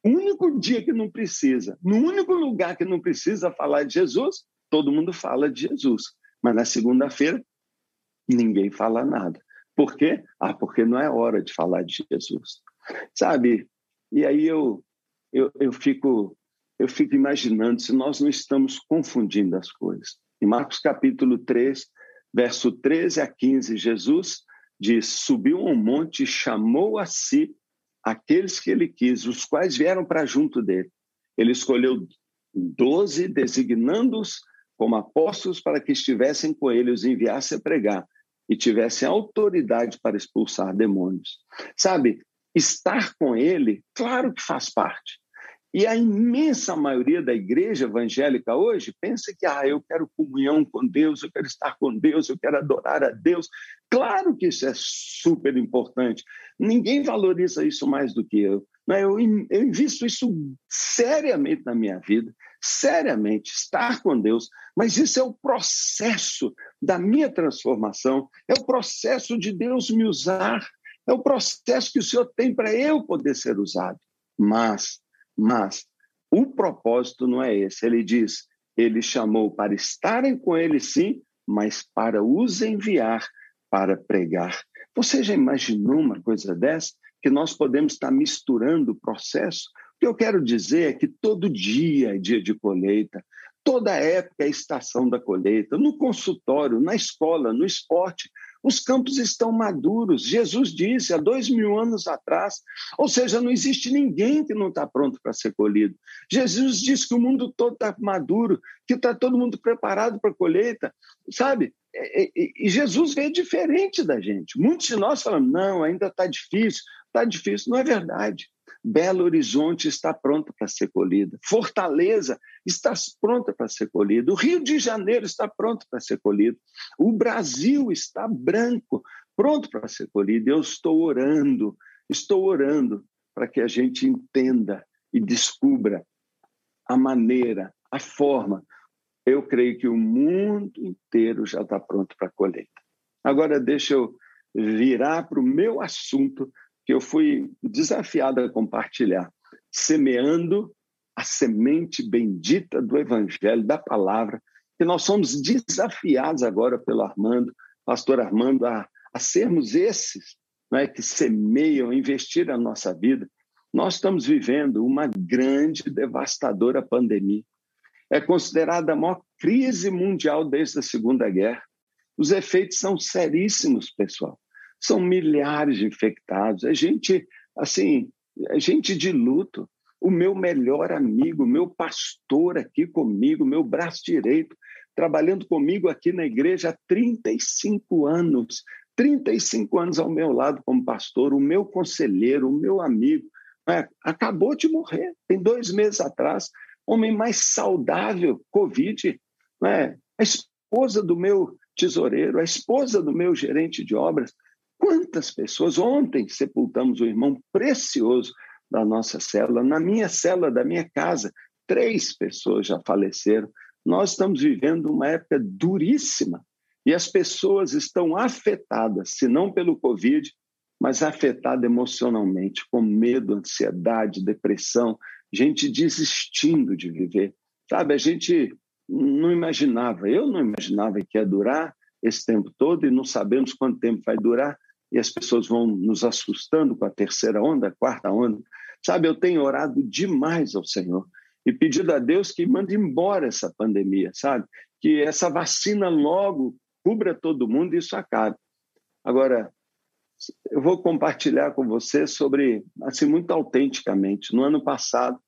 O único dia que não precisa, no único lugar que não precisa falar de Jesus, todo mundo fala de Jesus. Mas na segunda-feira, ninguém fala nada. Por quê? Ah, porque não é hora de falar de Jesus. Sabe? E aí eu, eu, eu fico eu fico imaginando se nós não estamos confundindo as coisas. Em Marcos capítulo 3, verso 13 a 15, Jesus diz: Subiu um monte e chamou a si aqueles que ele quis, os quais vieram para junto dele. Ele escolheu doze, designando-os como apóstolos para que estivessem com ele, os enviasse a pregar e tivessem autoridade para expulsar demônios. Sabe, estar com ele, claro que faz parte. E a imensa maioria da igreja evangélica hoje pensa que ah, eu quero comunhão com Deus, eu quero estar com Deus, eu quero adorar a Deus. Claro que isso é super importante. Ninguém valoriza isso mais do que eu. Né? Eu, eu invisto isso seriamente na minha vida, seriamente, estar com Deus. Mas isso é o processo da minha transformação, é o processo de Deus me usar, é o processo que o Senhor tem para eu poder ser usado. Mas mas o propósito não é esse. Ele diz: ele chamou para estarem com ele, sim, mas para os enviar para pregar. Você já imaginou uma coisa dessa? Que nós podemos estar misturando o processo? O que eu quero dizer é que todo dia é dia de colheita, toda época é estação da colheita, no consultório, na escola, no esporte, os campos estão maduros. Jesus disse há dois mil anos atrás. Ou seja, não existe ninguém que não está pronto para ser colhido. Jesus disse que o mundo todo está maduro, que está todo mundo preparado para a colheita. Sabe? E, Jesus vê diferente da gente. Muitos de nós falamos, não, ainda está difícil. Está difícil. Não é verdade. Belo Horizonte está pronta para ser colhida. Fortaleza está pronta para ser colhida. O Rio de Janeiro está pronto para ser colhido. O Brasil está branco, pronto para ser colhido. Eu estou orando, estou orando para que a gente entenda e descubra a maneira, a forma. Eu creio que o mundo inteiro já está pronto para a colheita. Agora, deixa eu virar para o meu assunto que eu fui desafiado a compartilhar, semeando a semente bendita do Evangelho, da palavra, que nós somos desafiados agora pelo Armando, pastor Armando, a, a sermos esses né, que semeiam, investir a nossa vida. Nós estamos vivendo uma grande, devastadora pandemia. É considerada a maior crise mundial desde a Segunda Guerra. Os efeitos são seríssimos, pessoal. São milhares de infectados. É gente, assim, é gente de luto. O meu melhor amigo, meu pastor aqui comigo, meu braço direito, trabalhando comigo aqui na igreja há 35 anos. 35 anos ao meu lado como pastor, o meu conselheiro, o meu amigo, é, acabou de morrer, tem dois meses atrás. Homem mais saudável, Covid, é, a esposa do meu tesoureiro, a esposa do meu gerente de obras, Quantas pessoas? Ontem sepultamos um irmão precioso da nossa célula, na minha célula da minha casa, três pessoas já faleceram. Nós estamos vivendo uma época duríssima e as pessoas estão afetadas, se não pelo Covid, mas afetadas emocionalmente, com medo, ansiedade, depressão, gente desistindo de viver. Sabe, a gente não imaginava, eu não imaginava que ia durar esse tempo todo e não sabemos quanto tempo vai durar e as pessoas vão nos assustando com a terceira onda, a quarta onda. Sabe, eu tenho orado demais ao Senhor e pedido a Deus que mande embora essa pandemia, sabe? Que essa vacina logo cubra todo mundo e isso acabe. Agora, eu vou compartilhar com você sobre, assim, muito autenticamente. No ano passado,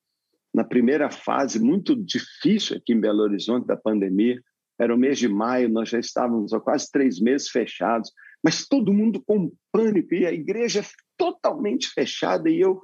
na primeira fase muito difícil aqui em Belo Horizonte da pandemia, era o mês de maio, nós já estávamos há quase três meses fechados mas todo mundo com pânico e a igreja totalmente fechada. E eu,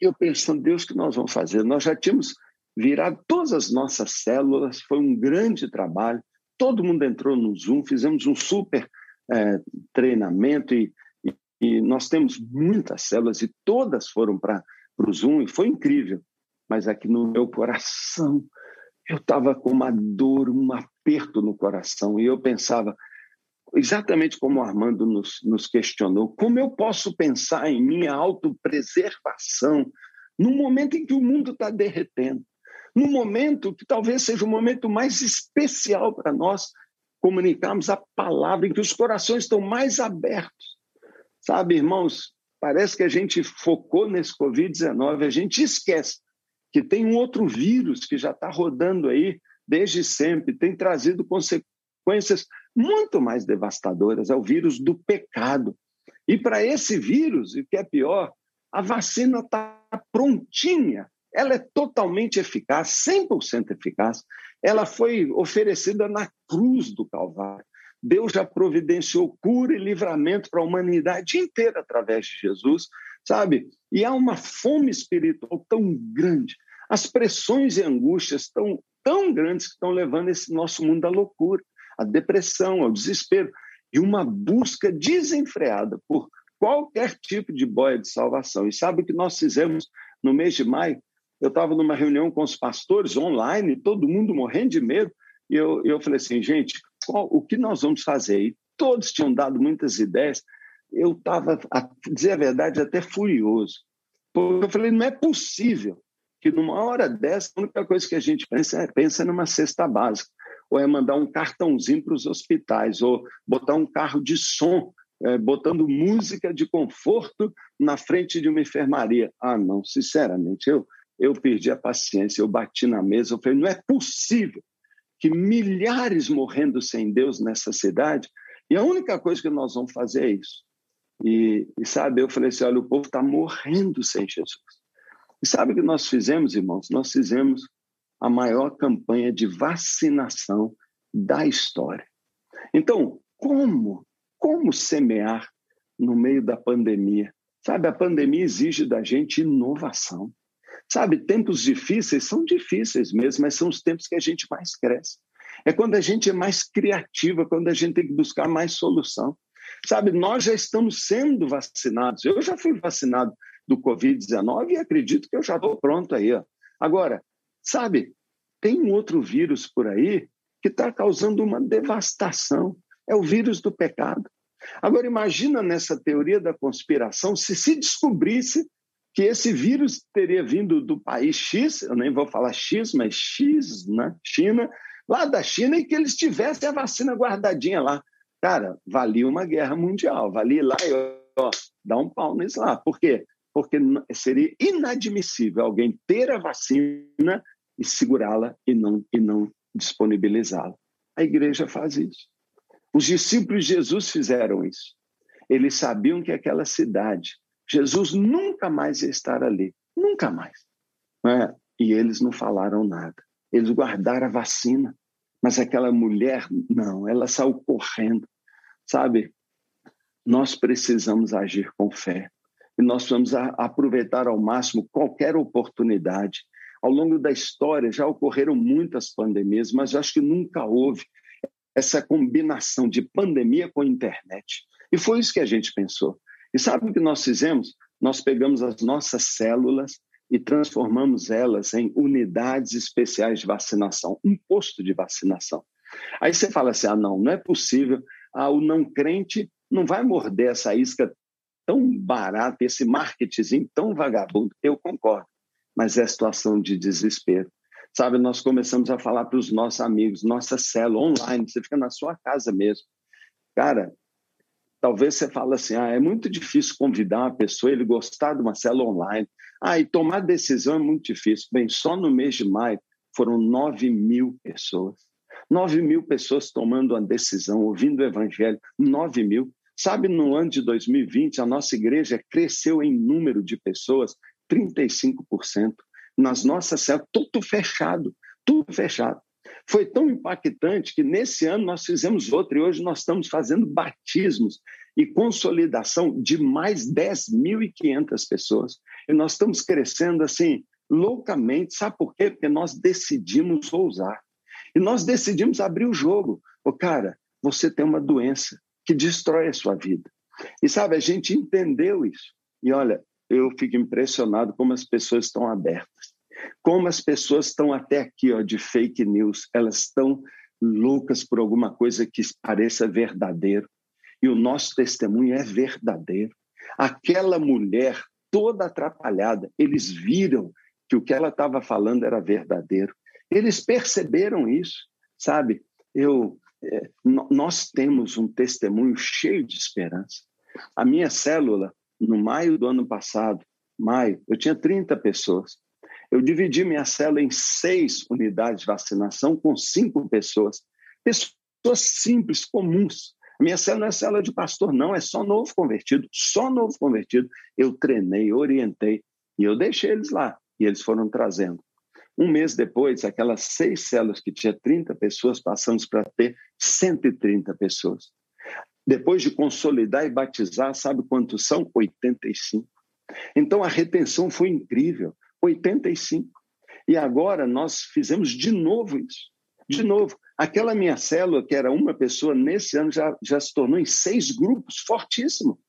eu pensando, Deus, o que nós vamos fazer? Nós já tínhamos virado todas as nossas células, foi um grande trabalho. Todo mundo entrou no Zoom, fizemos um super é, treinamento e, e, e, nós temos muitas células e todas foram para o Zoom e foi incrível. Mas aqui no meu coração, eu estava com uma dor, um aperto no coração e eu pensava, exatamente como o Armando nos, nos questionou, como eu posso pensar em minha autopreservação no momento em que o mundo está derretendo, no momento que talvez seja o momento mais especial para nós comunicarmos a palavra, em que os corações estão mais abertos. Sabe, irmãos, parece que a gente focou nesse Covid-19, a gente esquece que tem um outro vírus que já está rodando aí desde sempre, tem trazido consequências muito mais devastadoras, é o vírus do pecado. E para esse vírus, o que é pior, a vacina está prontinha, ela é totalmente eficaz, 100% eficaz. ela foi oferecida na cruz do Calvário. Deus já providenciou cura e livramento para a humanidade inteira através de Jesus, sabe? E há uma fome espiritual tão grande, as pressões e angústias tão, tão grandes que estão levando esse nosso mundo à loucura, à depressão, ao desespero, e uma busca desenfreada por qualquer tipo de boia de salvação. E sabe o que nós fizemos no mês de maio? Eu estava numa reunião com os pastores online, todo mundo morrendo de medo, e eu, eu falei assim, gente, qual, o que nós vamos fazer? E todos tinham dado muitas ideias. Eu estava, a dizer a verdade, até furioso. Porque eu falei, não é possível que numa hora dessa, a única coisa que a gente pensa é pensa numa cesta básica, ou é mandar um cartãozinho para os hospitais, ou botar um carro de som, é, botando música de conforto na frente de uma enfermaria. Ah, não, sinceramente, eu, eu perdi a paciência, eu bati na mesa, eu falei, não é possível que milhares morrendo sem Deus nessa cidade, e a única coisa que nós vamos fazer é isso. E, e sabe, eu falei assim: olha, o povo está morrendo sem Jesus. E sabe o que nós fizemos, irmãos? Nós fizemos a maior campanha de vacinação da história. Então, como, como semear no meio da pandemia? Sabe, a pandemia exige da gente inovação. Sabe, tempos difíceis são difíceis mesmo, mas são os tempos que a gente mais cresce. É quando a gente é mais criativa, quando a gente tem que buscar mais solução. Sabe, nós já estamos sendo vacinados. Eu já fui vacinado do Covid-19 e acredito que eu já estou pronto aí. Ó. Agora, sabe, tem um outro vírus por aí que está causando uma devastação. É o vírus do pecado. Agora, imagina nessa teoria da conspiração se se descobrisse que esse vírus teria vindo do país X, eu nem vou falar X, mas X, né? China, lá da China, e que eles tivessem a vacina guardadinha lá. Cara, valia uma guerra mundial, valia lá e ó, dar um pau nisso lá. Por quê? Porque seria inadmissível alguém ter a vacina e segurá-la e não, e não disponibilizá-la. A igreja faz isso. Os discípulos de Jesus fizeram isso. Eles sabiam que aquela cidade Jesus nunca mais ia estar ali, nunca mais. É? E eles não falaram nada. Eles guardaram a vacina, mas aquela mulher, não, ela saiu correndo. Sabe, nós precisamos agir com fé. E nós vamos aproveitar ao máximo qualquer oportunidade. Ao longo da história já ocorreram muitas pandemias, mas acho que nunca houve essa combinação de pandemia com internet. E foi isso que a gente pensou. E sabe o que nós fizemos? Nós pegamos as nossas células e transformamos elas em unidades especiais de vacinação, um posto de vacinação. Aí você fala assim: ah, não, não é possível, ah, o não crente não vai morder essa isca tão barata, esse marketing tão vagabundo. Eu concordo, mas é situação de desespero. Sabe, nós começamos a falar para os nossos amigos, nossa célula online, você fica na sua casa mesmo. Cara, Talvez você fale assim, ah, é muito difícil convidar uma pessoa, ele gostar de uma célula online. Ah, e tomar decisão é muito difícil. Bem, só no mês de maio foram 9 mil pessoas. 9 mil pessoas tomando uma decisão, ouvindo o evangelho. 9 mil. Sabe, no ano de 2020, a nossa igreja cresceu em número de pessoas 35%. Nas nossas células, tudo fechado, tudo fechado. Foi tão impactante que nesse ano nós fizemos outro e hoje nós estamos fazendo batismos e consolidação de mais 10.500 pessoas. E nós estamos crescendo assim loucamente, sabe por quê? Porque nós decidimos ousar. E nós decidimos abrir o jogo. O cara, você tem uma doença que destrói a sua vida. E sabe, a gente entendeu isso. E olha, eu fico impressionado como as pessoas estão abertas. Como as pessoas estão até aqui ó, de fake news, elas estão loucas por alguma coisa que pareça verdadeiro. E o nosso testemunho é verdadeiro. Aquela mulher toda atrapalhada, eles viram que o que ela estava falando era verdadeiro. Eles perceberam isso, sabe? Eu, é, nós temos um testemunho cheio de esperança. A minha célula, no maio do ano passado, maio, eu tinha 30 pessoas. Eu dividi minha célula em seis unidades de vacinação com cinco pessoas. Pessoas simples, comuns. A minha célula não é célula de pastor, não, é só novo convertido, só novo convertido. Eu treinei, orientei e eu deixei eles lá e eles foram trazendo. Um mês depois, aquelas seis células que tinha 30 pessoas, passamos para ter 130 pessoas. Depois de consolidar e batizar, sabe quantos são? 85. Então a retenção foi incrível 85. E agora nós fizemos de novo isso. De novo. Aquela minha célula, que era uma pessoa, nesse ano já, já se tornou em seis grupos, fortíssimo.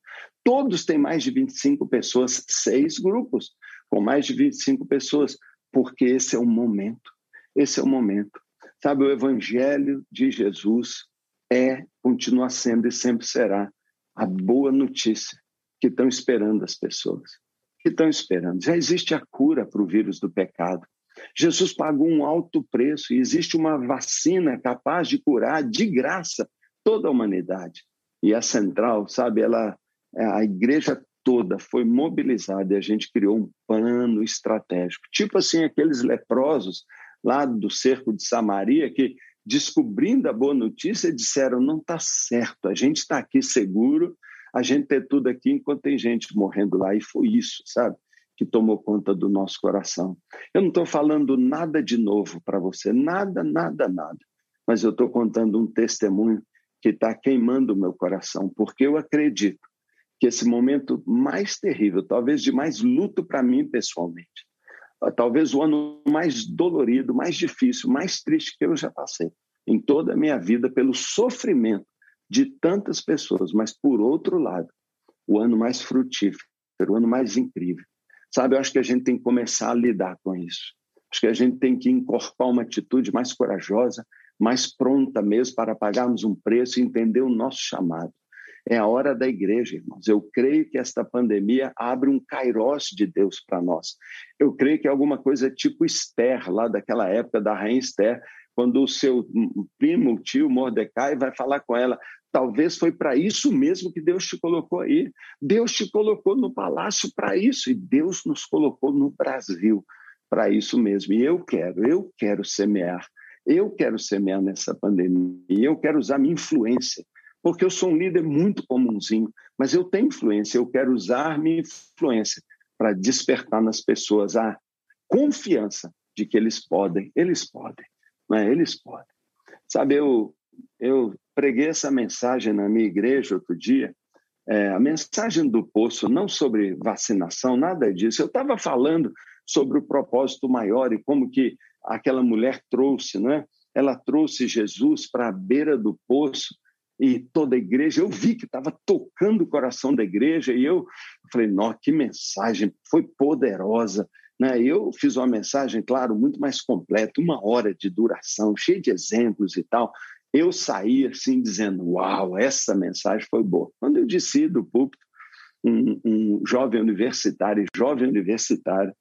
Todos têm mais de 25 pessoas, seis grupos com mais de 25 pessoas porque esse é o momento. Esse é o momento. Sabe, o evangelho de Jesus é, continua sendo e sempre será a boa notícia que estão esperando as pessoas. Que estão esperando. Já existe a cura para o vírus do pecado. Jesus pagou um alto preço e existe uma vacina capaz de curar de graça toda a humanidade. E a central, sabe, ela a igreja toda foi mobilizada e a gente criou um plano estratégico. Tipo assim, aqueles leprosos lá do cerco de Samaria que, descobrindo a boa notícia, disseram: não está certo, a gente está aqui seguro, a gente tem tudo aqui enquanto tem gente morrendo lá. E foi isso, sabe? Que tomou conta do nosso coração. Eu não estou falando nada de novo para você, nada, nada, nada. Mas eu estou contando um testemunho que está queimando o meu coração, porque eu acredito que esse momento mais terrível, talvez de mais luto para mim pessoalmente, talvez o ano mais dolorido, mais difícil, mais triste que eu já passei em toda a minha vida pelo sofrimento de tantas pessoas, mas por outro lado, o ano mais frutífero, o ano mais incrível. Sabe, eu acho que a gente tem que começar a lidar com isso. Acho que a gente tem que incorporar uma atitude mais corajosa, mais pronta mesmo para pagarmos um preço e entender o nosso chamado. É a hora da igreja, irmãos. Eu creio que esta pandemia abre um kairós de Deus para nós. Eu creio que é alguma coisa tipo Esther, lá daquela época da rainha Esther, quando o seu primo, tio Mordecai, vai falar com ela. Talvez foi para isso mesmo que Deus te colocou aí. Deus te colocou no palácio para isso, e Deus nos colocou no Brasil para isso mesmo. E eu quero, eu quero semear. Eu quero semear nessa pandemia. Eu quero usar minha influência porque eu sou um líder muito comumzinho, mas eu tenho influência, eu quero usar minha influência para despertar nas pessoas a confiança de que eles podem, eles podem, né? eles podem. Sabe, eu, eu preguei essa mensagem na minha igreja outro dia, é, a mensagem do poço, não sobre vacinação, nada disso. Eu estava falando sobre o propósito maior e como que aquela mulher trouxe, né? Ela trouxe Jesus para a beira do poço e toda a igreja, eu vi que estava tocando o coração da igreja e eu falei, nossa, que mensagem, foi poderosa. Né? Eu fiz uma mensagem, claro, muito mais completa, uma hora de duração, cheia de exemplos e tal. Eu saí assim dizendo, uau, essa mensagem foi boa. Quando eu disse do púlpito, um, um jovem universitário, jovem universitário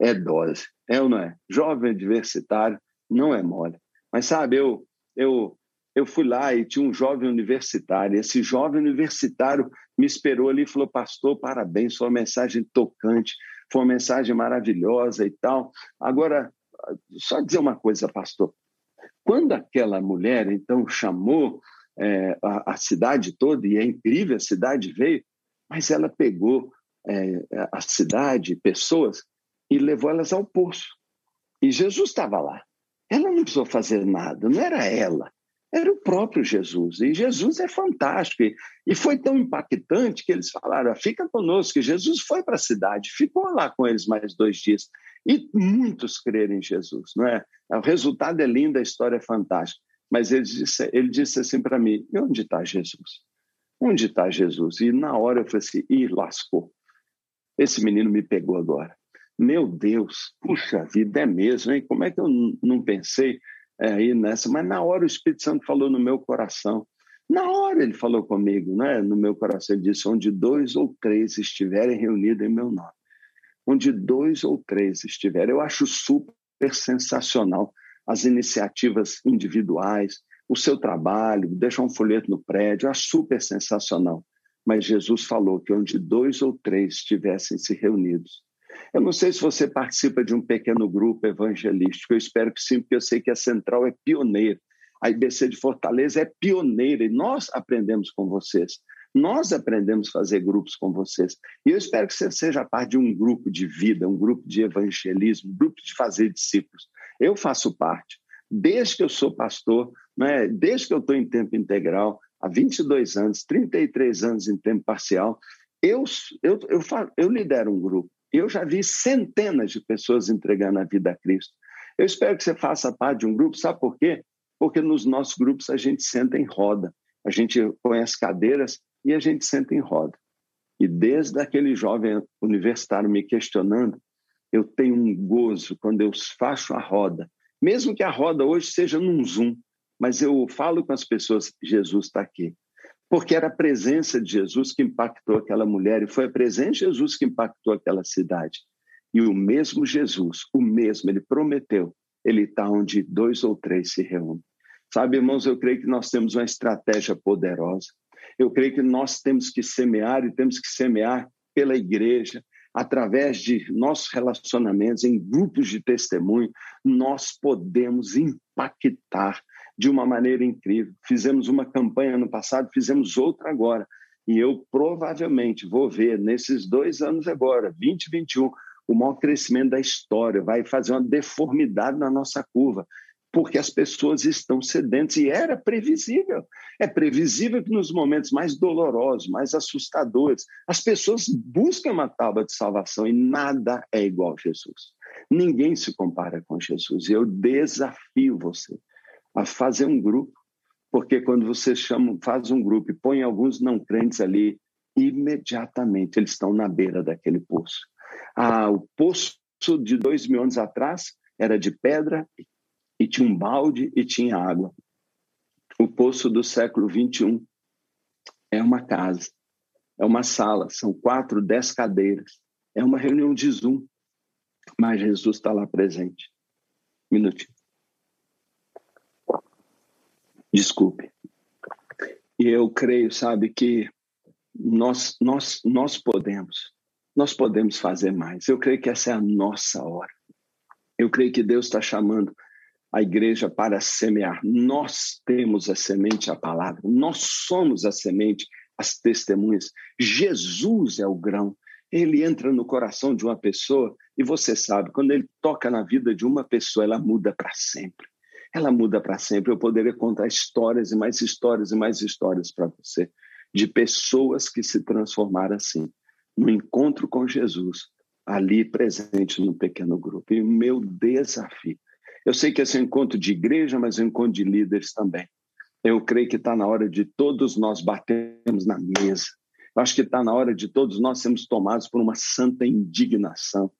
é dose, é ou não é? Jovem universitário não é mole. Mas sabe, eu, eu eu fui lá e tinha um jovem universitário. Esse jovem universitário me esperou ali e falou: Pastor, parabéns, sua mensagem tocante, foi uma mensagem maravilhosa e tal. Agora, só dizer uma coisa, pastor. Quando aquela mulher, então, chamou é, a, a, cidade toda, e é incrível, a cidade veio, mas ela pegou é, a cidade, pessoas, e levou elas ao poço. E Jesus estava lá. Ela não precisou fazer nada, não era ela era o próprio Jesus. E Jesus é fantástico. E foi tão impactante que eles falaram: fica conosco. E Jesus foi para a cidade, ficou lá com eles mais dois dias. E muitos creram em Jesus, não é? O resultado é lindo, a história é fantástica. Mas ele disse, ele disse assim para mim: e onde está Jesus? Onde está Jesus? E na hora eu falei assim: ih, lascou. Esse menino me pegou agora. Meu Deus, puxa vida, é mesmo, hein? Como é que eu não pensei? É, aí nessa, mas na hora o Espírito Santo falou no meu coração. Na hora ele falou comigo, né? no meu coração, ele disse: onde dois ou três estiverem reunidos em meu nome. Onde dois ou três estiverem. Eu acho super sensacional as iniciativas individuais, o seu trabalho, deixar um folheto no prédio, eu acho super sensacional. Mas Jesus falou que onde dois ou três estivessem se reunidos, eu não sei se você participa de um pequeno grupo evangelístico, eu espero que sim, porque eu sei que a Central é pioneira. A IBC de Fortaleza é pioneira e nós aprendemos com vocês. Nós aprendemos a fazer grupos com vocês. E eu espero que você seja parte de um grupo de vida, um grupo de evangelismo, um grupo de fazer discípulos. Eu faço parte. Desde que eu sou pastor, né, desde que eu estou em tempo integral, há 22 anos, 33 anos em tempo parcial, eu, eu, eu, eu lidero um grupo. Eu já vi centenas de pessoas entregando a vida a Cristo. Eu espero que você faça parte de um grupo, sabe por quê? Porque nos nossos grupos a gente senta em roda, a gente põe as cadeiras e a gente senta em roda. E desde aquele jovem universitário me questionando, eu tenho um gozo quando eu faço a roda, mesmo que a roda hoje seja num Zoom, mas eu falo com as pessoas: Jesus está aqui. Porque era a presença de Jesus que impactou aquela mulher, e foi a presença de Jesus que impactou aquela cidade. E o mesmo Jesus, o mesmo, ele prometeu, ele está onde dois ou três se reúnem. Sabe, irmãos, eu creio que nós temos uma estratégia poderosa. Eu creio que nós temos que semear e temos que semear pela igreja, através de nossos relacionamentos, em grupos de testemunho, nós podemos impactar de uma maneira incrível. Fizemos uma campanha no passado, fizemos outra agora. E eu provavelmente vou ver nesses dois anos agora, 2021, o maior crescimento da história, vai fazer uma deformidade na nossa curva porque as pessoas estão sedentas e era previsível. É previsível que nos momentos mais dolorosos, mais assustadores, as pessoas buscam uma tábua de salvação e nada é igual a Jesus. Ninguém se compara com Jesus. Eu desafio você a fazer um grupo, porque quando você chama, faz um grupo e põe alguns não crentes ali, imediatamente eles estão na beira daquele poço. Ah, o poço de dois mil anos atrás era de pedra e tinha um balde e tinha água. O poço do século 21 é uma casa, é uma sala, são quatro, dez cadeiras, é uma reunião de Zoom, mas Jesus está lá presente. Minutinho. Desculpe. E eu creio, sabe, que nós, nós, nós podemos, nós podemos fazer mais. Eu creio que essa é a nossa hora. Eu creio que Deus está chamando a igreja para semear. Nós temos a semente, a palavra, nós somos a semente, as testemunhas. Jesus é o grão. Ele entra no coração de uma pessoa e você sabe, quando ele toca na vida de uma pessoa, ela muda para sempre. Ela muda para sempre. Eu poderia contar histórias e mais histórias e mais histórias para você de pessoas que se transformaram assim, no encontro com Jesus, ali presente no pequeno grupo. E o meu desafio eu sei que esse é um encontro de igreja, mas é um encontro de líderes também. Eu creio que está na hora de todos nós batermos na mesa. Eu acho que está na hora de todos nós sermos tomados por uma santa indignação,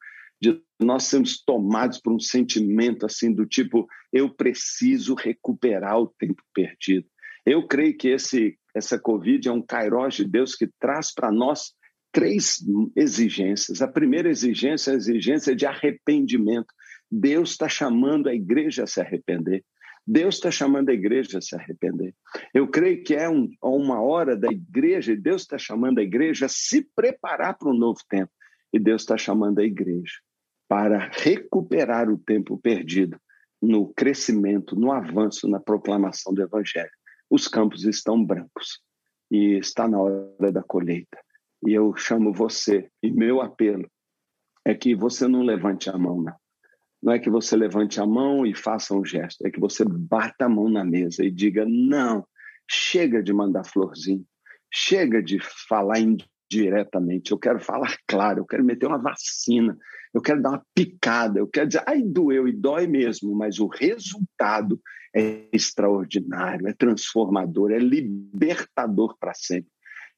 de nós sermos tomados por um sentimento assim do tipo eu preciso recuperar o tempo perdido. Eu creio que esse essa Covid é um kairós de Deus que traz para nós três exigências. A primeira exigência é a exigência de arrependimento. Deus está chamando a igreja a se arrepender. Deus está chamando a igreja a se arrepender. Eu creio que é um, uma hora da igreja, e Deus está chamando a igreja a se preparar para um novo tempo. E Deus está chamando a igreja para recuperar o tempo perdido no crescimento, no avanço, na proclamação do Evangelho. Os campos estão brancos e está na hora da colheita. E eu chamo você, e meu apelo é que você não levante a mão, não não é que você levante a mão e faça um gesto, é que você bata a mão na mesa e diga: não, chega de mandar florzinho, chega de falar indiretamente, eu quero falar claro, eu quero meter uma vacina, eu quero dar uma picada, eu quero dizer, ai, doeu e dói mesmo, mas o resultado é extraordinário, é transformador, é libertador para sempre.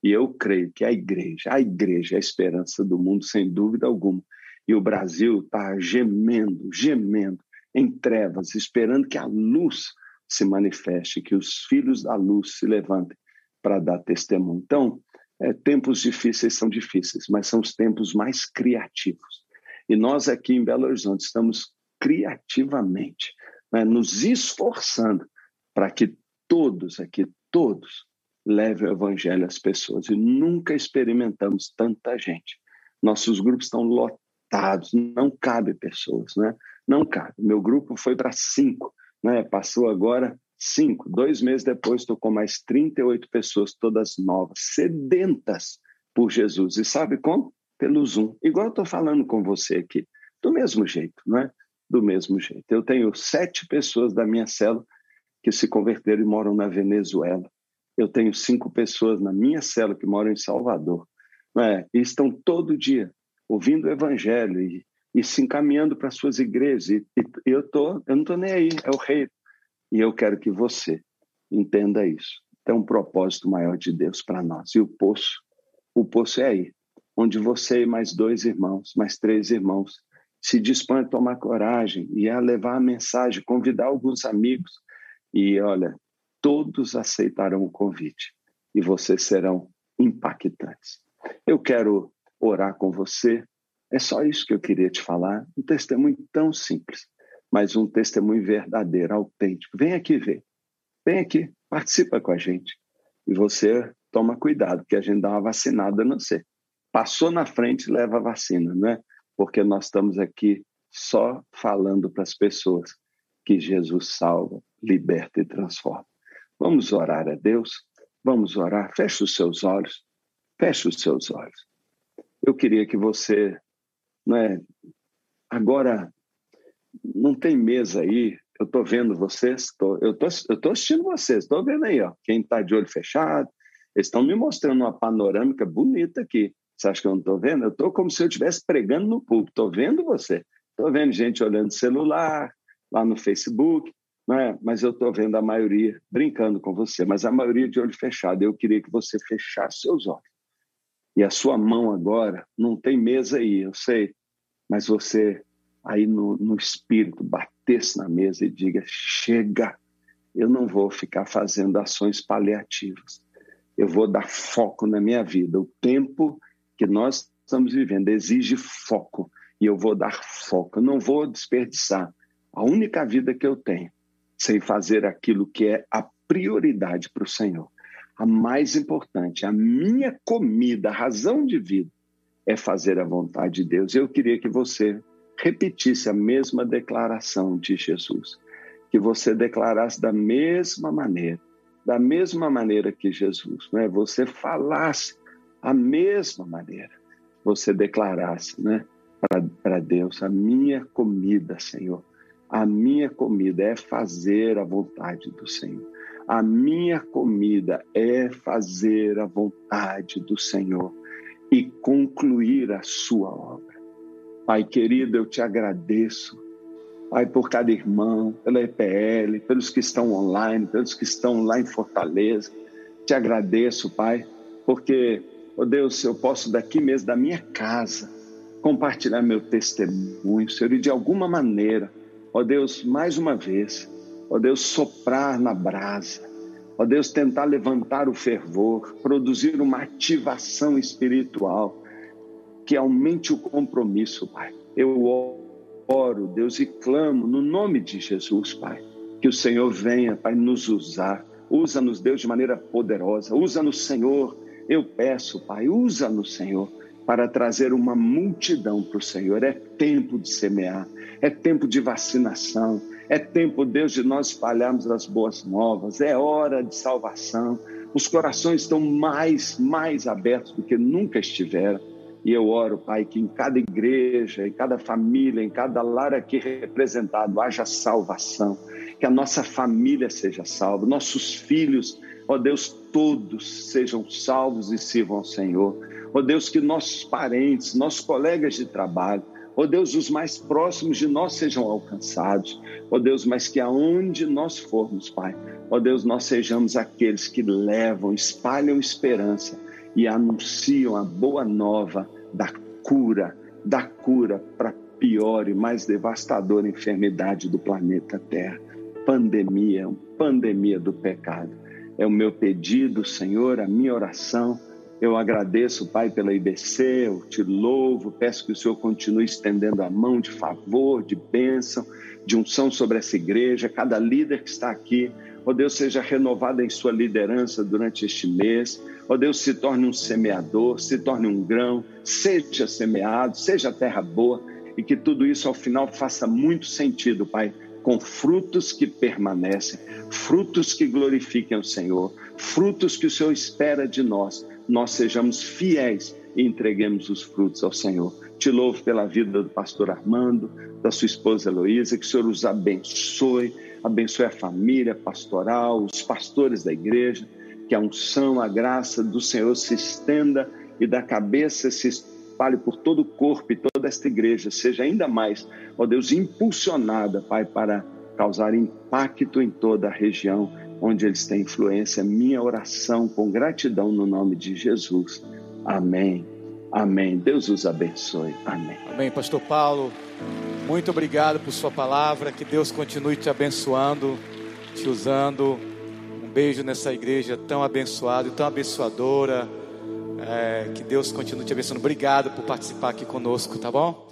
E eu creio que a igreja, a igreja é a esperança do mundo, sem dúvida alguma. E o Brasil está gemendo, gemendo em trevas, esperando que a luz se manifeste, que os filhos da luz se levantem para dar testemunho. Então, é, tempos difíceis são difíceis, mas são os tempos mais criativos. E nós aqui em Belo Horizonte estamos criativamente né, nos esforçando para que todos aqui, todos, levem o evangelho às pessoas. E nunca experimentamos tanta gente. Nossos grupos estão lotados não cabe pessoas, né? Não cabe. Meu grupo foi para cinco, né? Passou agora cinco. Dois meses depois, estou com mais 38 pessoas, todas novas, sedentas por Jesus. E sabe como? Pelo Zoom. Igual eu estou falando com você aqui. Do mesmo jeito, não é? Do mesmo jeito. Eu tenho sete pessoas da minha célula que se converteram e moram na Venezuela. Eu tenho cinco pessoas na minha célula que moram em Salvador. Não é? E estão todo dia ouvindo o evangelho e, e se encaminhando para suas igrejas. E, e eu, tô, eu não estou nem aí, é o rei e eu quero que você entenda isso. Tem um propósito maior de Deus para nós. E o poço, o poço é aí, onde você e mais dois irmãos, mais três irmãos, se dispõem a tomar coragem e a levar a mensagem, convidar alguns amigos. E olha, todos aceitarão o convite e vocês serão impactantes. Eu quero orar com você. É só isso que eu queria te falar. Um testemunho tão simples mas um testemunho verdadeiro, autêntico. Vem aqui ver. Vem aqui, participa com a gente. E você toma cuidado, que a gente dá uma vacinada não sei. Passou na frente, leva a vacina, né? Porque nós estamos aqui só falando para as pessoas que Jesus salva, liberta e transforma. Vamos orar a Deus? Vamos orar. Feche os seus olhos. Feche os seus olhos. Eu queria que você, né, agora não tem mesa aí. Eu estou vendo vocês, tô, eu estou tô assistindo vocês, estou vendo aí, ó, quem está de olho fechado. Eles estão me mostrando uma panorâmica bonita aqui. Você acha que eu não estou vendo? Eu estou como se eu estivesse pregando no público. Estou vendo você. Estou vendo gente olhando celular, lá no Facebook, não é? mas eu estou vendo a maioria brincando com você, mas a maioria de olho fechado. Eu queria que você fechasse seus olhos. E a sua mão agora, não tem mesa aí, eu sei, mas você aí no, no espírito, batesse na mesa e diga: chega, eu não vou ficar fazendo ações paliativas. Eu vou dar foco na minha vida. O tempo que nós estamos vivendo exige foco e eu vou dar foco. Eu não vou desperdiçar a única vida que eu tenho sem fazer aquilo que é a prioridade para o Senhor. A mais importante, a minha comida, a razão de vida é fazer a vontade de Deus. Eu queria que você repetisse a mesma declaração de Jesus, que você declarasse da mesma maneira, da mesma maneira que Jesus, né? Você falasse a mesma maneira, você declarasse, né? Para Deus, a minha comida, Senhor, a minha comida é fazer a vontade do Senhor. A minha comida é fazer a vontade do Senhor e concluir a sua obra. Pai querido, eu te agradeço, Pai, por cada irmão, pela EPL, pelos que estão online, pelos que estão lá em Fortaleza. Te agradeço, Pai, porque, oh Deus, eu posso daqui mesmo, da minha casa, compartilhar meu testemunho, Senhor, e de alguma maneira, ó oh Deus, mais uma vez, ó oh Deus, soprar na brasa, ó Deus, tentar levantar o fervor, produzir uma ativação espiritual, que aumente o compromisso, Pai. Eu oro, Deus, e clamo no nome de Jesus, Pai, que o Senhor venha, Pai, nos usar. Usa-nos, Deus, de maneira poderosa. Usa-nos, Senhor. Eu peço, Pai, usa-nos, Senhor, para trazer uma multidão para o Senhor. É tempo de semear, é tempo de vacinação, é tempo, Deus, de nós espalharmos as boas novas, é hora de salvação. Os corações estão mais, mais abertos do que nunca estiveram. E eu oro, Pai, que em cada igreja, em cada família, em cada lar aqui representado, haja salvação, que a nossa família seja salva, nossos filhos, ó Deus, todos sejam salvos e sirvam ao Senhor. Ó Deus, que nossos parentes, nossos colegas de trabalho, ó Deus, os mais próximos de nós sejam alcançados. Ó Deus, mas que aonde nós formos, Pai, ó Deus, nós sejamos aqueles que levam, espalham esperança e anunciam a boa nova da cura, da cura para a pior e mais devastadora enfermidade do planeta Terra. Pandemia, pandemia do pecado. É o meu pedido, Senhor, a minha oração. Eu agradeço, Pai, pela IBC, eu te louvo, peço que o Senhor continue estendendo a mão de favor, de bênção, de unção sobre essa igreja, cada líder que está aqui, ó oh Deus, seja renovado em sua liderança durante este mês, ó oh Deus, se torne um semeador, se torne um grão, seja semeado, seja terra boa, e que tudo isso ao final faça muito sentido, Pai, com frutos que permanecem, frutos que glorifiquem o Senhor, frutos que o Senhor espera de nós. Nós sejamos fiéis e entreguemos os frutos ao Senhor. Te louvo pela vida do pastor Armando, da sua esposa Heloísa, que o Senhor os abençoe, abençoe a família pastoral, os pastores da igreja, que a unção, a graça do Senhor se estenda e da cabeça se espalhe por todo o corpo e toda esta igreja, seja ainda mais, ó Deus, impulsionada, Pai, para causar impacto em toda a região onde eles têm influência. Minha oração com gratidão no nome de Jesus. Amém. Amém. Deus os abençoe. Amém. Amém, Pastor Paulo. Muito obrigado por sua palavra. Que Deus continue te abençoando, te usando. Um beijo nessa igreja tão abençoada e tão abençoadora. É, que Deus continue te abençoando. Obrigado por participar aqui conosco, tá bom?